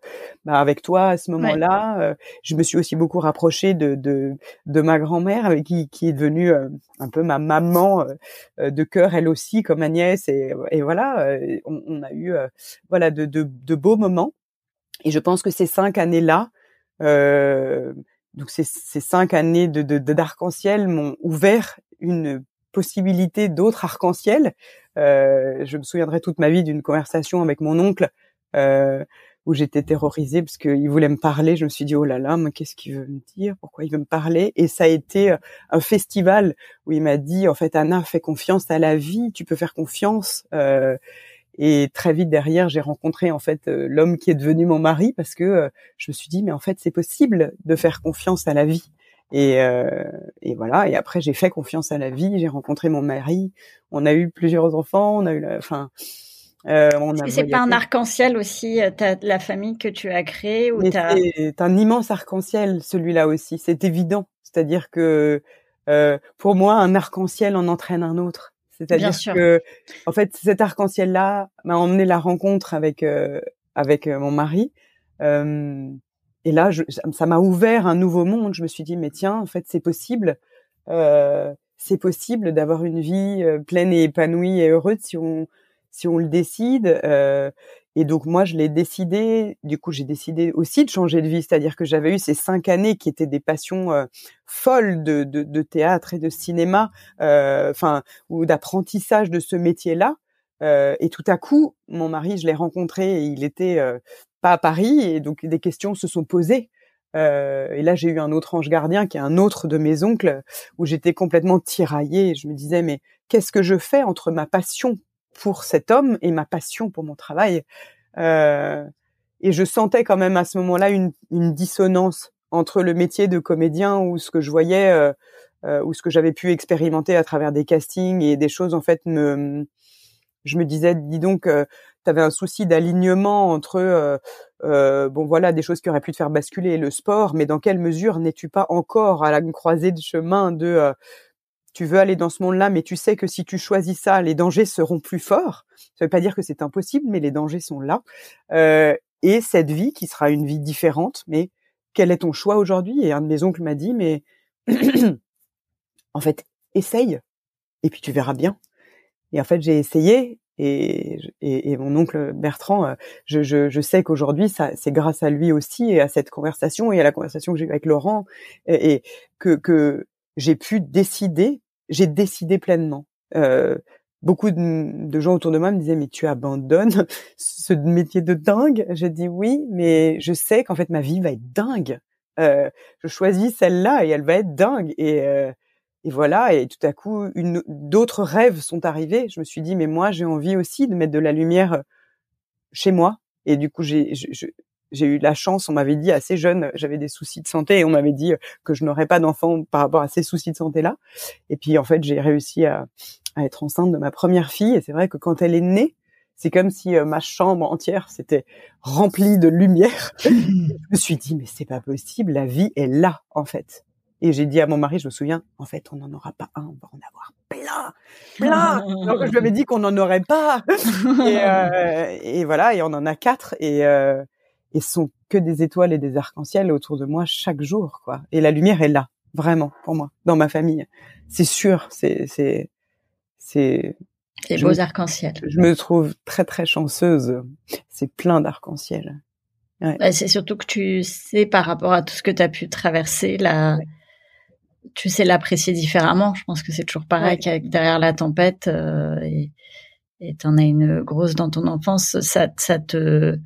bah, avec toi à ce moment-là. Euh, je me suis aussi beaucoup rapprochée de, de, de ma grand-mère, qui, qui est devenue euh, un peu ma maman de cœur, elle aussi, comme Agnès. Et, et voilà, on, on, a eu voilà de, de, de, beaux moments. Et je pense que ces cinq années-là, donc ces, ces cinq années de d'arc-en-ciel m'ont ouvert une possibilité d'autres arc-en-ciel euh, je me souviendrai toute ma vie d'une conversation avec mon oncle euh, où j'étais terrorisée parce qu'il voulait me parler. Je me suis dit oh là là, mais qu'est-ce qu'il veut me dire? Pourquoi il veut me parler? Et ça a été euh, un festival où il m'a dit en fait Anna, fais confiance à la vie, tu peux faire confiance. Euh, et très vite derrière, j'ai rencontré en fait euh, l'homme qui est devenu mon mari parce que je me suis dit mais en fait c'est possible de faire confiance à la vie. Et, euh, et, voilà. Et après, j'ai fait confiance à la vie. J'ai rencontré mon mari. On a eu plusieurs enfants. On a eu, enfin. Euh, on a c'est pas un arc-en-ciel aussi, euh, la famille que tu as créée ou C'est un immense arc-en-ciel, celui-là aussi. C'est évident. C'est-à-dire que euh, pour moi, un arc-en-ciel en entraîne un autre. C'est-à-dire que, en fait, cet arc-en-ciel-là m'a emmené la rencontre avec euh, avec euh, mon mari. Euh, et là, je, ça m'a ouvert un nouveau monde. Je me suis dit, mais tiens, en fait, c'est possible. Euh, c'est possible d'avoir une vie euh, pleine et épanouie et heureuse si on si on le décide. Euh, et donc moi, je l'ai décidé. Du coup, j'ai décidé aussi de changer de vie, c'est-à-dire que j'avais eu ces cinq années qui étaient des passions euh, folles de, de, de, théâtre et de cinéma, euh, enfin ou d'apprentissage de ce métier-là. Euh, et tout à coup, mon mari, je l'ai rencontré et il était pas à Paris, et donc des questions se sont posées. Euh, et là, j'ai eu un autre ange gardien qui est un autre de mes oncles, où j'étais complètement tiraillée. Je me disais, mais qu'est-ce que je fais entre ma passion pour cet homme et ma passion pour mon travail? Euh, Et je sentais quand même à ce moment-là une, une, dissonance entre le métier de comédien ou ce que je voyais, euh, euh ou ce que j'avais pu expérimenter à travers des castings et des choses en fait me je me disais dis donc euh, tu avais un souci d'alignement entre euh, euh, bon voilà des choses qui auraient pu te faire basculer le sport, mais dans quelle mesure n'es-tu pas encore à la croisée de chemin de euh, tu veux aller dans ce monde-là, mais tu sais que si tu choisis ça, les dangers seront plus forts. Ça veut pas dire que c'est impossible, mais les dangers sont là. Et cette vie qui sera une vie différente, mais quel est ton choix aujourd'hui? Et un de mes oncles m'a dit, mais en fait, essaye, et puis tu verras bien. Et en fait, j'ai essayé et, et, et, mon oncle Bertrand, euh, je, je, je sais qu'aujourd'hui, c'est grâce à lui aussi et à cette conversation et à la conversation que j'ai eue avec Laurent et, que, que j'ai pu décider, j'ai décidé pleinement. Euh, beaucoup de, de, gens autour de moi me disaient mais tu abandonnes ce métier de dingue. J'ai dit oui, mais je sais qu'en fait ma vie va être dingue. Euh, je choisis celle-là et elle va être dingue et euh, et voilà, et tout à coup, une, d'autres rêves sont arrivés. Je me suis dit, mais moi, j'ai envie aussi de mettre de la lumière euh, chez moi, Et du coup, j'ai j'ai eu la chance, on m'avait dit assez jeune, j'avais des soucis de santé et on m'avait dit que je n'aurais pas d'enfant par rapport à ces soucis de santé-là. Et puis en fait, j'ai réussi à, à, être enceinte de ma première fille. Et c'est vrai que quand elle est née, c'est comme si euh, ma chambre entière s'était remplie de lumière. je me suis dit, mais c'est pas possible, la vie est là, en fait. Et j'ai dit à mon mari, je me souviens, en fait, on n'en aura pas un, on va en avoir plein, plein. Donc je lui avais dit qu'on n'en aurait pas. et, euh, et, voilà, et on en a quatre. Et, euh, et ce sont que des étoiles et des arcs-en-ciel autour de moi chaque jour, quoi. Et la lumière est là, vraiment, pour moi, dans ma famille. C'est sûr, c'est, c'est, c'est, les beaux arcs-en-ciel. Je me trouve très très chanceuse. C'est plein d'arcs-en-ciel. Ouais. Bah, c'est surtout que tu sais par rapport à tout ce que tu as pu traverser, là, tu sais l'apprécier différemment. Je pense que c'est toujours pareil qu'avec derrière la tempête euh, et tu en as une grosse dans ton enfance, ça, ça te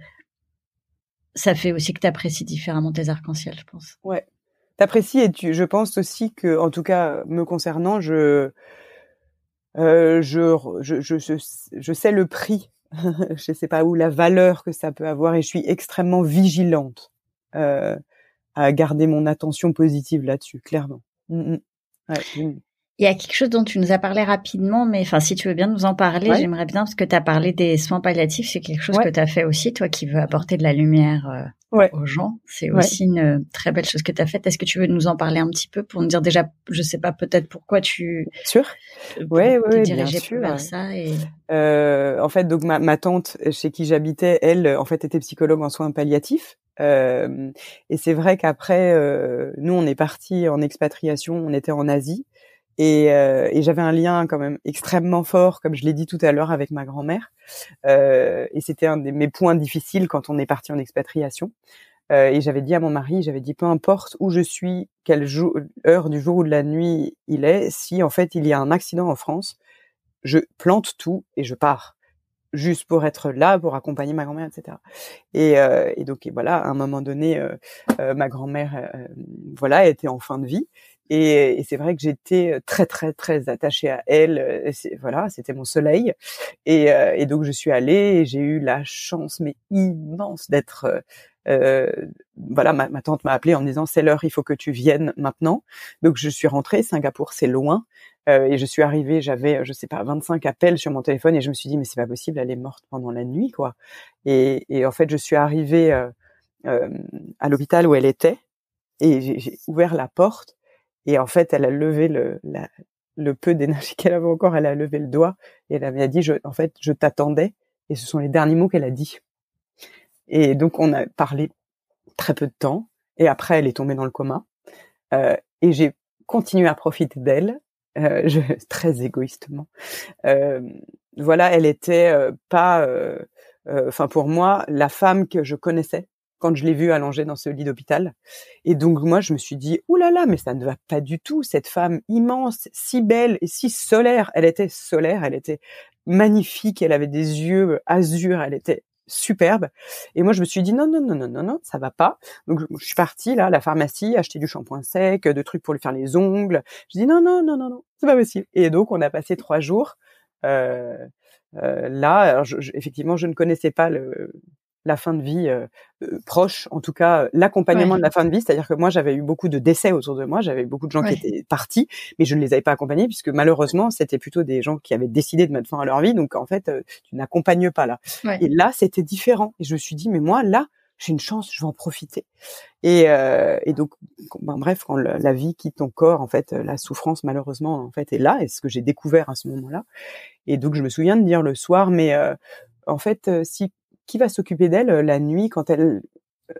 ça fait aussi que tu apprécies différemment tes arcs-en-ciel, je pense. Ouais. T'apprécies et tu, je pense aussi que, en tout cas, me concernant, je, euh, je, je, je, je, sais le prix, je sais pas où, la valeur que ça peut avoir et je suis extrêmement vigilante euh, à garder mon attention positive là-dessus, clairement. Mmh, mmh. Ouais, il y a quelque chose dont tu nous as parlé rapidement, mais enfin, si tu veux bien nous en parler, j'aimerais bien, parce que tu as parlé des soins palliatifs, c'est quelque chose que tu as fait aussi, toi qui veux apporter de la lumière euh, aux gens. C'est aussi une euh, très belle chose que tu as faite. Est-ce que tu veux nous en parler un petit peu pour nous dire déjà, je sais pas, peut-être pourquoi tu sûr ouais, ouais, bien sûr, vers ça et... euh, En fait, donc ma, ma tante chez qui j'habitais, elle, en fait, était psychologue en soins palliatifs. Euh, et c'est vrai qu'après, euh, nous, on est parti en expatriation, on était en Asie. Et, euh, et j'avais un lien quand même extrêmement fort, comme je l'ai dit tout à l'heure, avec ma grand-mère. Euh, et c'était un de mes points difficiles quand on est parti en expatriation. Euh, et j'avais dit à mon mari, j'avais dit peu importe où je suis, quelle heure du jour ou de la nuit il est, si en fait il y a un accident en France, je plante tout et je pars juste pour être là, pour accompagner ma grand-mère, etc. Et, euh, et donc et voilà, à un moment donné, euh, euh, ma grand-mère, voilà, était en fin de vie, et, et c'est vrai que j'étais très très très attachée à elle. Voilà, c'était mon soleil. Et, et, donc je suis allée et j'ai eu la chance mais immense d'être euh, voilà, ma, tante m'a appelée en me disant c'est l'heure, il faut que tu viennes maintenant. Donc je suis rentrée. Singapour, c'est loin. Euh, et je suis arrivée, j'avais, je sais pas, 25 appels sur mon téléphone et je me suis dit mais c'est pas possible, elle est morte pendant la nuit quoi. Et, et en fait je suis arrivée euh, euh à l'hôpital où elle était et j'ai ouvert la porte et en fait elle a levé le, le peu d'énergie qu'elle avait encore, elle a levé le doigt et elle m'a dit je, en fait je t'attendais et ce sont les derniers mots qu'elle a dit. Et donc on a parlé très peu de temps et après elle est tombée dans le coma euh, et j'ai continué à profiter d'elle euh, je, très égoïstement. Euh, voilà, elle était euh, pas, euh, euh, enfin pour moi, la femme que je connaissais quand je l'ai vue allongée dans ce lit d'hôpital. Et donc moi, je me suis dit, ouh là là, mais ça ne va pas du tout. Cette femme immense, si belle et si solaire. Elle était solaire, elle était magnifique, elle avait des yeux azur, elle était superbe. Et moi, je me suis dit non, non, non, non, non, non, ça va pas. Donc, je, suis partie là à la pharmacie, acheter du shampoing sec, de trucs pour lui faire les ongles. Je dis non, non, non, non, non, c'est pas possible. Et donc, on a passé trois jours. Euh, euh, là, alors effectivement, je ne connaissais pas le, la fin de vie euh, euh, proche, en tout cas l'accompagnement de la fin de vie, c'est-à-dire que moi j'avais eu beaucoup de décès autour de moi, j'avais beaucoup de gens qui étaient partis, mais je ne les avais pas accompagnés puisque malheureusement c'était plutôt des gens qui avaient décidé de mettre fin à leur vie, donc en fait euh, tu n'accompagnes pas là. Et là c'était différent. Et je me suis dit mais moi là j'ai une chance, je vais en profiter. Et, et donc, ben, bref, quand la, vie quitte ton corps, en fait, la souffrance malheureusement en fait est là, et ce que j'ai découvert à ce moment-là. Et donc je me souviens de dire le soir, mais en fait, si qui va s'occuper d'elle euh, la nuit quand elle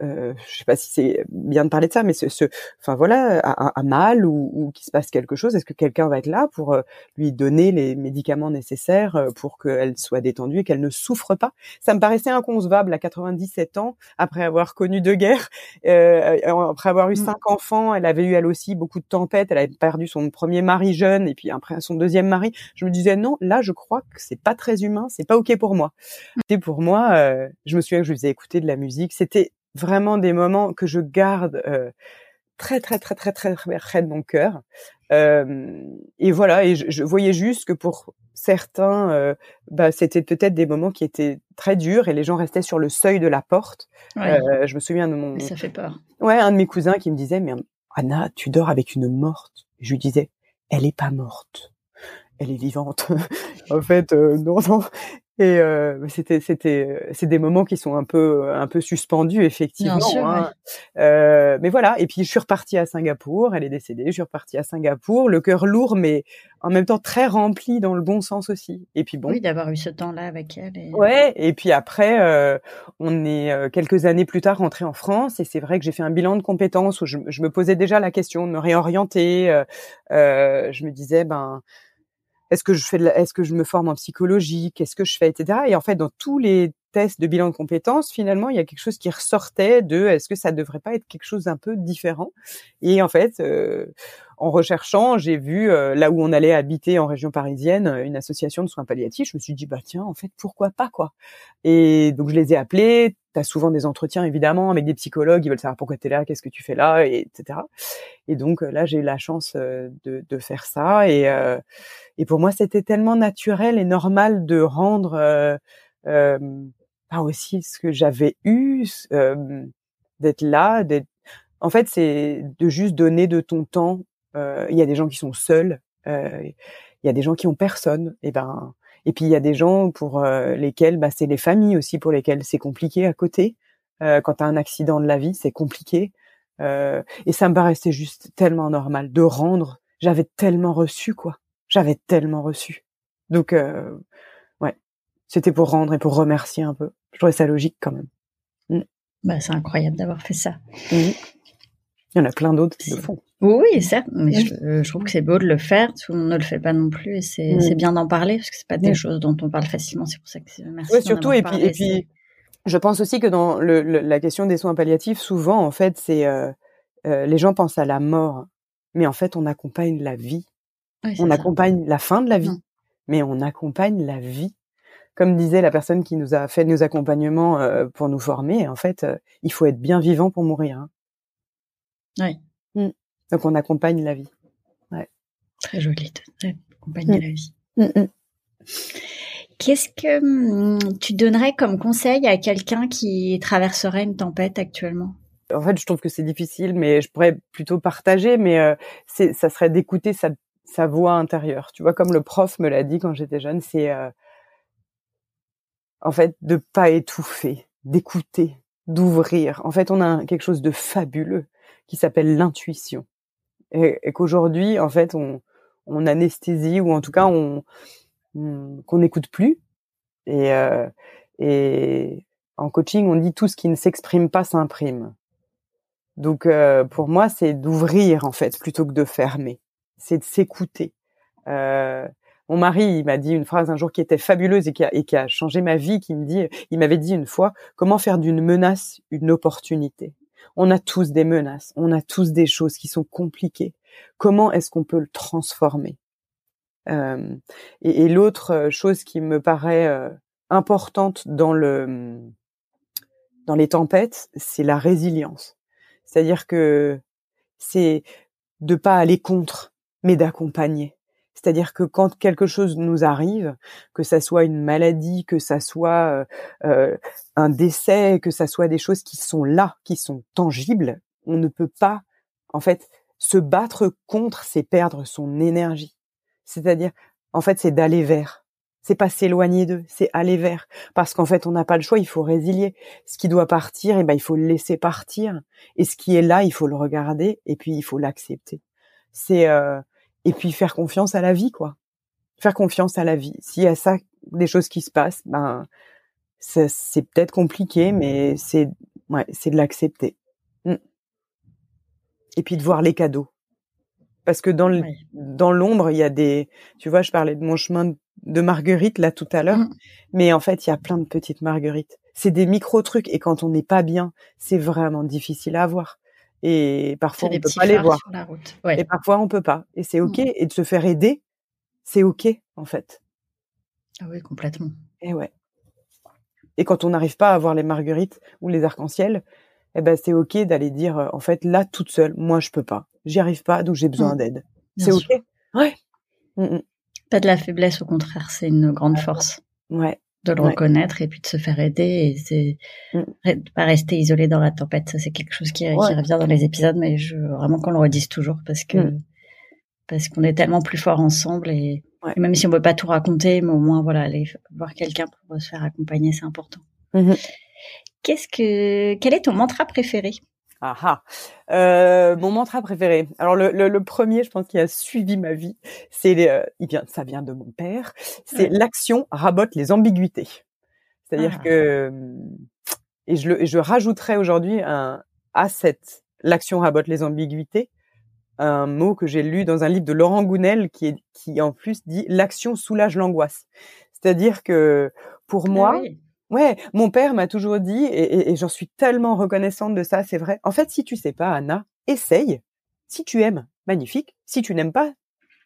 euh, je sais pas si c'est bien de parler de ça, mais ce, ce enfin voilà, a, mal ou, ou qu'il se passe quelque chose, est-ce que quelqu'un va être là pour euh, lui donner les médicaments nécessaires euh, pour qu'elle soit détendue et qu'elle ne souffre pas? Ça me paraissait inconcevable à 97 ans, après avoir connu deux guerres, euh, après avoir eu mmh. cinq enfants, elle avait eu elle aussi beaucoup de tempêtes, elle avait perdu son premier mari jeune et puis après son deuxième mari. Je me disais non, là je crois que c'est pas très humain, c'est pas ok pour moi. C'était pour moi, je me souviens que je lui faisais écouter de la musique, c'était vraiment des moments que je garde euh, très très très très très près de mon cœur. et voilà, et je, je, voyais juste que pour certains, bah, c'était peut-être des moments qui étaient très durs et les gens restaient sur le seuil de la porte. je me souviens de mon. ça fait peur. Ouais, un de mes cousins qui me disait, mais Anna, tu dors avec une morte. Je lui disais, elle est pas morte elle est vivante. en fait, non, non. Et euh, c'était c'était c'est des moments qui sont un peu un peu suspendus effectivement. hein. euh, mais voilà. Et puis je suis repartie à Singapour. Elle est décédée. Je suis repartie à Singapour, le cœur lourd, mais en même temps très rempli dans le bon sens aussi. Et puis bon. Oui, d'avoir eu ce temps-là avec elle. Et... Ouais. Et puis après, euh, on est euh, quelques années plus tard rentré en France. Et c'est vrai que j'ai fait un bilan de compétences où je, je, me posais déjà la question de me réorienter. Euh, je me disais ben est-ce que je fais est-ce que je me forme en psychologie qu'est-ce que je fais etc et en fait dans tous les de bilan de compétences finalement il y a quelque chose qui ressortait de est-ce que ça devrait pas être quelque chose d'un peu différent? Et en fait euh, en recherchant j'ai vu euh, là où on allait habiter en région parisienne une association de soins palliatifs. Je me suis dit bah tiens en fait pourquoi pas quoi? Et donc je les ai appelés. Tu as souvent des entretiens évidemment avec des psychologues, ils veulent savoir pourquoi tu es là, qu'est-ce que tu fais là, et, etc. Et donc euh, là, j'ai eu la chance euh, de, de, faire ça. Et, euh, et pour moi, c'était tellement naturel et normal de rendre euh, euh, aussi ce que j'avais eu, d'être là, d'être. En fait, c'est de juste donner de ton temps. Il y a des gens qui sont seuls, il y a des gens qui ont personne. Et ben et puis il y a des gens pour euh, lesquels bah, c'est les familles aussi pour lesquelles c'est compliqué à côté. Euh, quand tu as un accident de la vie, c'est compliqué. Euh, et ça me paraissait juste tellement normal de rendre. J'avais tellement reçu quoi. J'avais tellement reçu. Donc euh, ouais, c'était pour rendre et pour remercier un peu. Je trouvais ça logique quand même. Mm. Bah, c'est incroyable d'avoir fait ça. Mmh. Il y en a plein d'autres qui le font. Oui, certes, mais je, trouve que c'est beau de le faire. Tout le monde ne le fait pas non plus, et c'est mm. bien d'en parler parce que c'est pas des choses dont on parle facilement. C'est pour ça que merci. Oui, surtout et puis, et puis, je pense aussi que dans le, la question des soins palliatifs, souvent en fait, c'est euh, euh, les gens pensent à la mort, mais en fait, on accompagne la vie. on accompagne la fin de la vie, mais on accompagne la vie. Comme disait la personne qui nous a fait nos accompagnements euh, pour nous former, en fait, euh, il faut être bien vivant pour mourir. Hein. Oui. Mm. Donc on accompagne la vie. Ouais. Très joli, accompagner mm. la vie. Mm, Qu'est-ce que tu donnerais comme conseil à quelqu'un qui traverserait une tempête actuellement? En fait, je trouve que c'est difficile, mais je pourrais plutôt partager. Mais euh, ça serait d'écouter sa, sa voix intérieure. Tu vois, comme le prof me l'a dit quand j'étais jeune, c'est euh, en fait de pas étouffer, d'écouter, d'ouvrir. En fait, on a quelque chose de fabuleux qui s'appelle l'intuition. Et, qu'aujourd'hui, en fait, on, on anesthésie ou en tout cas on, qu'on n'écoute plus. Et, euh, et en coaching, on dit tout ce qui ne s'exprime pas s'imprime. Donc euh, pour moi, c'est d'ouvrir en fait plutôt que de fermer. C'est de s'écouter. Euh, mon mari, il m'a dit une phrase un jour qui était fabuleuse et qui, a, et qui a changé ma vie. Qui me dit, il m'avait dit une fois, comment faire d'une menace une opportunité? On a tous des menaces, on a tous des choses qui sont compliquées. Comment est-ce qu'on peut le transformer? Euh, Et, l'autre euh, chose qui me paraît euh, importante dans le dans les tempêtes, c'est la résilience. C'est-à-dire que c'est de pas aller contre, mais d'accompagner. C'est-à-dire que quand quelque chose nous arrive, que ça soit une maladie, que ça soit euh, euh, un décès, que ça soit des choses qui sont là, qui sont tangibles, on ne peut pas, en fait, se battre contre, c'est perdre son énergie. C'est-à-dire, en fait, c'est d'aller vers. C'est pas s'éloigner d'eux, c'est aller vers. Parce qu'en fait, on n'a pas le choix, il faut résilier. Ce qui doit partir, eh ben, il faut le laisser partir. Et ce qui est là, il faut le regarder, et puis il faut l'accepter. C'est euh, et puis faire confiance à la vie, quoi. Faire confiance à la vie. S'il y a ça, des choses qui se passent, ben c'est peut-être compliqué, mais c'est ouais, c'est de l'accepter. Mm. Et puis de voir les cadeaux. Parce que dans dans l'ombre, il y a des, tu vois, je parlais de mon chemin de marguerite là tout à l'heure, mm. mais en fait, il y a plein de petites marguerites. C'est des micro trucs et quand on n'est pas bien, c'est vraiment difficile à avoir et parfois on peut pas les voir. Et parfois on peut pas. Et c'est ok. Mmh. Et de se faire aider, c'est ok en fait. Ah oui, complètement. Et ouais. Et quand on n'arrive pas à avoir les marguerites ou les arcs-en-ciel, eh ben c'est ok d'aller dire en fait là toute seule, moi je peux pas, j'y arrive pas, donc j'ai besoin mmh. d'aide. c'est ok? Ouais. Mm, mm. Pas de la faiblesse, au contraire, c'est une grande force. Ouais. De le reconnaître et puis de se faire aider et c'est mm. pas rester isolé dans la tempête. Ça, c'est quelque chose qui, revient dans les épisodes, mais je veux vraiment qu'on le redise toujours parce que parce qu'on est tellement plus fort ensemble et, même si on veut pas tout raconter, mais au moins voilà, aller voir quelqu'un pour se faire accompagner, c'est important. Mm-hmm. Qu'est-ce que quel est ton mantra préféré? Ah, ah. Euh, mon mantra préféré. Alors le, le, premier, je pense, qui a suivi ma vie, c'est euh, il vient, ça vient de mon père. C'est l'action rabote les ambiguïtés. C'est-à-dire ah. que et je le, je rajouterai aujourd'hui un à cette l'action rabote les ambiguïtés un mot que j'ai lu dans un livre de Laurent Gounel qui est qui en plus dit l'action soulage l'angoisse. C'est-à-dire que pour ah moi, Ouais, mon père m'a toujours dit, et, j'en suis tellement reconnaissante de ça, c'est vrai. En fait, si tu sais pas, Anna, essaye. Si tu aimes, magnifique. Si tu n'aimes pas,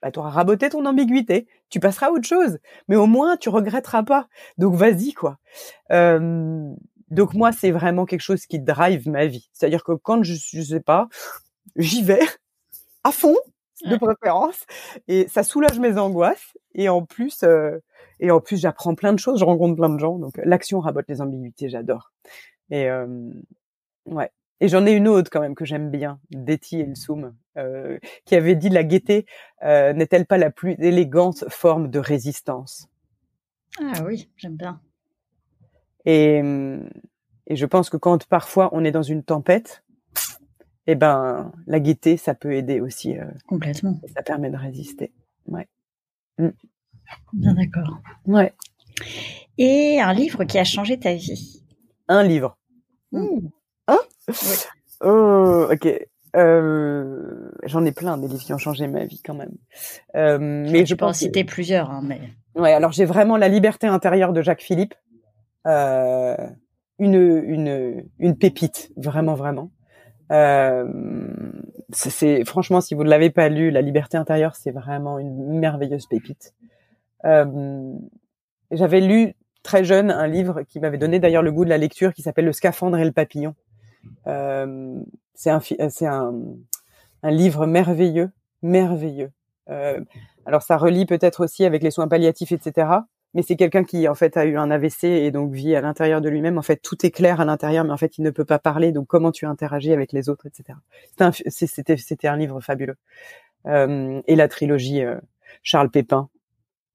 bah, tu auras raboté ton ambiguïté. Tu passeras à autre chose. Mais au moins, tu regretteras pas. Donc, vas-y, quoi. donc, moi, c'est vraiment quelque chose qui drive ma vie. C'est-à-dire que quand je, je sais pas, j'y vais à fond, de préférence, et ça soulage mes angoisses. Et en plus, euh, et en plus, j'apprends plein de choses, je rencontre plein de gens. Donc, l'action rabote les ambiguïtés, j'adore. Et euh, ouais. Et j'en ai une autre quand même que j'aime bien, Detty Elsoum, euh, qui avait dit la gaieté euh, n'est-elle pas la plus élégante forme de résistance? Ah oui, j'aime bien. Et, et je pense que quand parfois on est dans une tempête, eh ben la gaieté, ça peut aider aussi. Euh, Complètement. ça permet de résister. Ouais. Mm. Bien d'accord. Ouais. Et un livre qui a changé ta vie Un livre. Oui. Oh, ok. Euh, J'en ai plein des livres qui ont changé ma vie quand même. Euh, mais je peux en citer plusieurs. Hein, mais... Ouais, alors j'ai vraiment La liberté intérieure de Jacques Philippe. Euh, une, une, une pépite, vraiment, vraiment. Euh, c'est franchement, si vous ne l'avez pas lu, La liberté intérieure, c'est vraiment une merveilleuse pépite. Euh, J'avais lu très jeune un livre qui m'avait donné d'ailleurs le goût de la lecture, qui s'appelle Le scaphandre et le papillon. Euh, c'est un, c'est un, livre merveilleux, merveilleux. Euh, alors ça relie peut-être aussi avec les soins palliatifs, etc. Mais c'est quelqu'un qui en fait a eu un AVC et donc vit à l'intérieur de lui-même. En fait, tout est clair à l'intérieur, mais en fait, il ne peut pas parler. Donc, comment tu interagis avec les autres, etc. C'était un livre fabuleux. Euh, et la trilogie euh, Charles Pépin,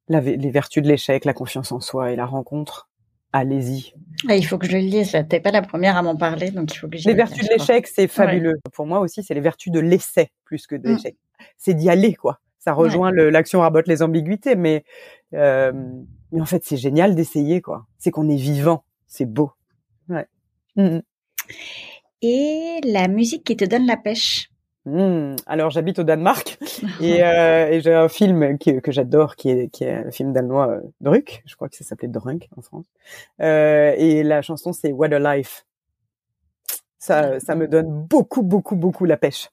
les vertus de l'échec, la confiance en soi et la rencontre. Allez-y. Ah, il faut que je le lise. T'es pas la première à m'en parler, donc il faut que Les vertus de l'échec, c'est fabuleux. Pour moi aussi, c'est les vertus de l'essai plus que de mm. l'échec. C'est d'y aller, quoi. Ça rejoint l'action rabote les ambiguïtés, mais euh, mais en fait, c'est génial d'essayer, quoi. C'est qu'on est vivant, c'est beau. Ouais. Mm, mm. Et la musique qui te donne la pêche. Mmh. Alors j'habite au Danemark et, euh, et j'ai un film que j'adore qui est, qui est un film danois euh, Druk, je crois que ça s'appelait Drunk en France. Euh, et la chanson c'est What a Life. Ça, ça me donne beaucoup beaucoup beaucoup la pêche.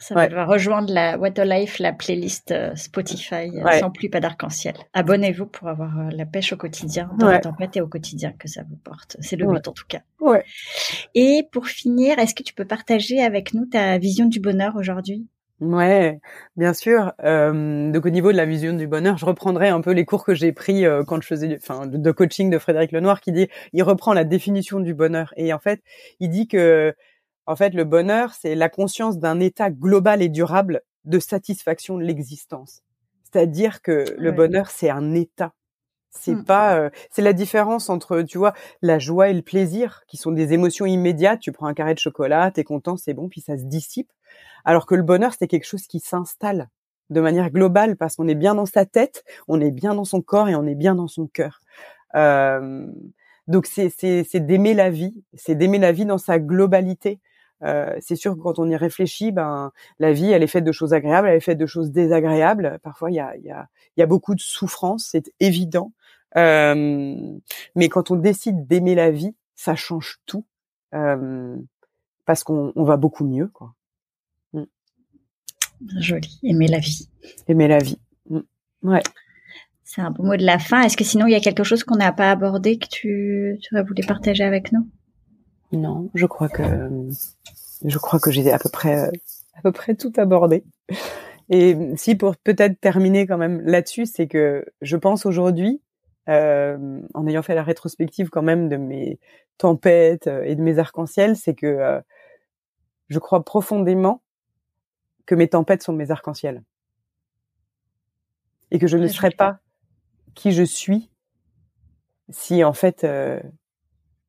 Ça va rejoindre la What a Life, la playlist euh, Spotify euh, sans plus pas d'arc-en-ciel. Abonnez-vous pour avoir euh, la pêche au quotidien, dans la tempête et au quotidien que ça vous porte. C'est le but en tout cas. Ouais. Et pour finir, est-ce que tu peux partager avec nous ta vision du bonheur aujourd'hui? Ouais, bien sûr. Euh, donc au niveau de la vision du bonheur, je reprendrai un peu les cours que j'ai pris quand je faisais, enfin, de coaching de Frédéric Lenoir, qui dit, il reprend la définition du bonheur et en fait, il dit que en fait, le bonheur, c'est la conscience d'un état global et durable de satisfaction de l'existence. C'est-à-dire que le bonheur, c'est un état. C'est mmh. pas, euh, c'est la différence entre, tu vois, la joie et le plaisir, qui sont des émotions immédiates. Tu prends un carré de chocolat, t'es content, c'est bon, puis ça se dissipe. Alors que le bonheur, c'est quelque chose qui s'installe de manière globale parce qu'on est bien dans sa tête, on est bien dans son corps et on est bien dans son cœur. Euh, donc c'est c'est d'aimer la vie, c'est d'aimer la vie dans sa globalité. Euh, c'est sûr que quand on y réfléchit, ben la vie, elle est faite de choses agréables, elle est faite de choses désagréables. Parfois, il y a, y, a, y a beaucoup de souffrance, c'est évident. Euh, mais quand on décide d'aimer la vie, ça change tout euh, parce qu'on on va beaucoup mieux, quoi. Mm. Joli, aimer la vie. Aimer la vie. Mm. Ouais. C'est un beau mot de la fin. Est-ce que sinon il y a quelque chose qu'on n'a pas abordé que tu, tu aurais voulu partager avec nous? Non, je crois que je crois que j'ai à peu près à peu près tout abordé. Et si pour peut-être terminer quand même là-dessus, c'est que je pense aujourd'hui, euh, en ayant fait la rétrospective quand même de mes tempêtes euh, et de mes arcs-en-ciel, c'est que euh, je crois profondément que mes tempêtes sont mes arcs-en-ciel. Et que je ne serais pas qui je suis si en fait euh,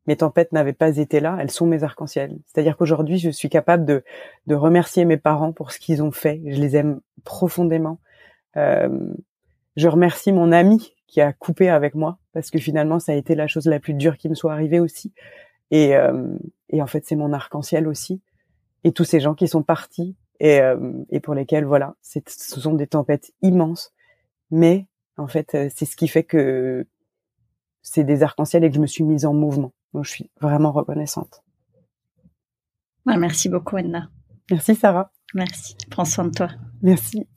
mes tempêtes n'avaient pas été là, elles sont mes arcs-en-ciel. C'est-à-dire qu'aujourd'hui, je suis capable de, de remercier mes parents pour ce qu'ils ont fait. Je les aime profondément. Euh, je remercie mon ami qui a coupé avec moi parce que finalement, ça a été la chose la plus dure qui me soit arrivée aussi. Et, euh, et en fait, c'est mon arc-en-ciel aussi. Et tous ces gens qui sont partis et, euh, et pour lesquels, voilà, ce sont des tempêtes immenses. Mais en fait, euh, c'est ce qui fait que c'est des arcs-en-ciel et que je me suis mise en mouvement. Donc, je suis vraiment reconnaissante. merci beaucoup, Anna. Merci, Sarah. Merci. Prends soin de toi. Merci.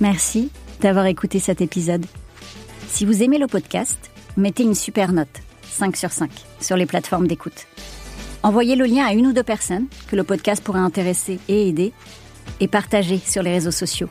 Merci d'avoir écouté cet épisode. Si vous aimez le podcast, mettez une super note, 5 sur 5, sur les plateformes d'écoute. Envoyez le lien à une ou deux personnes que le podcast pourrait intéresser et aider, et partagez sur les réseaux sociaux.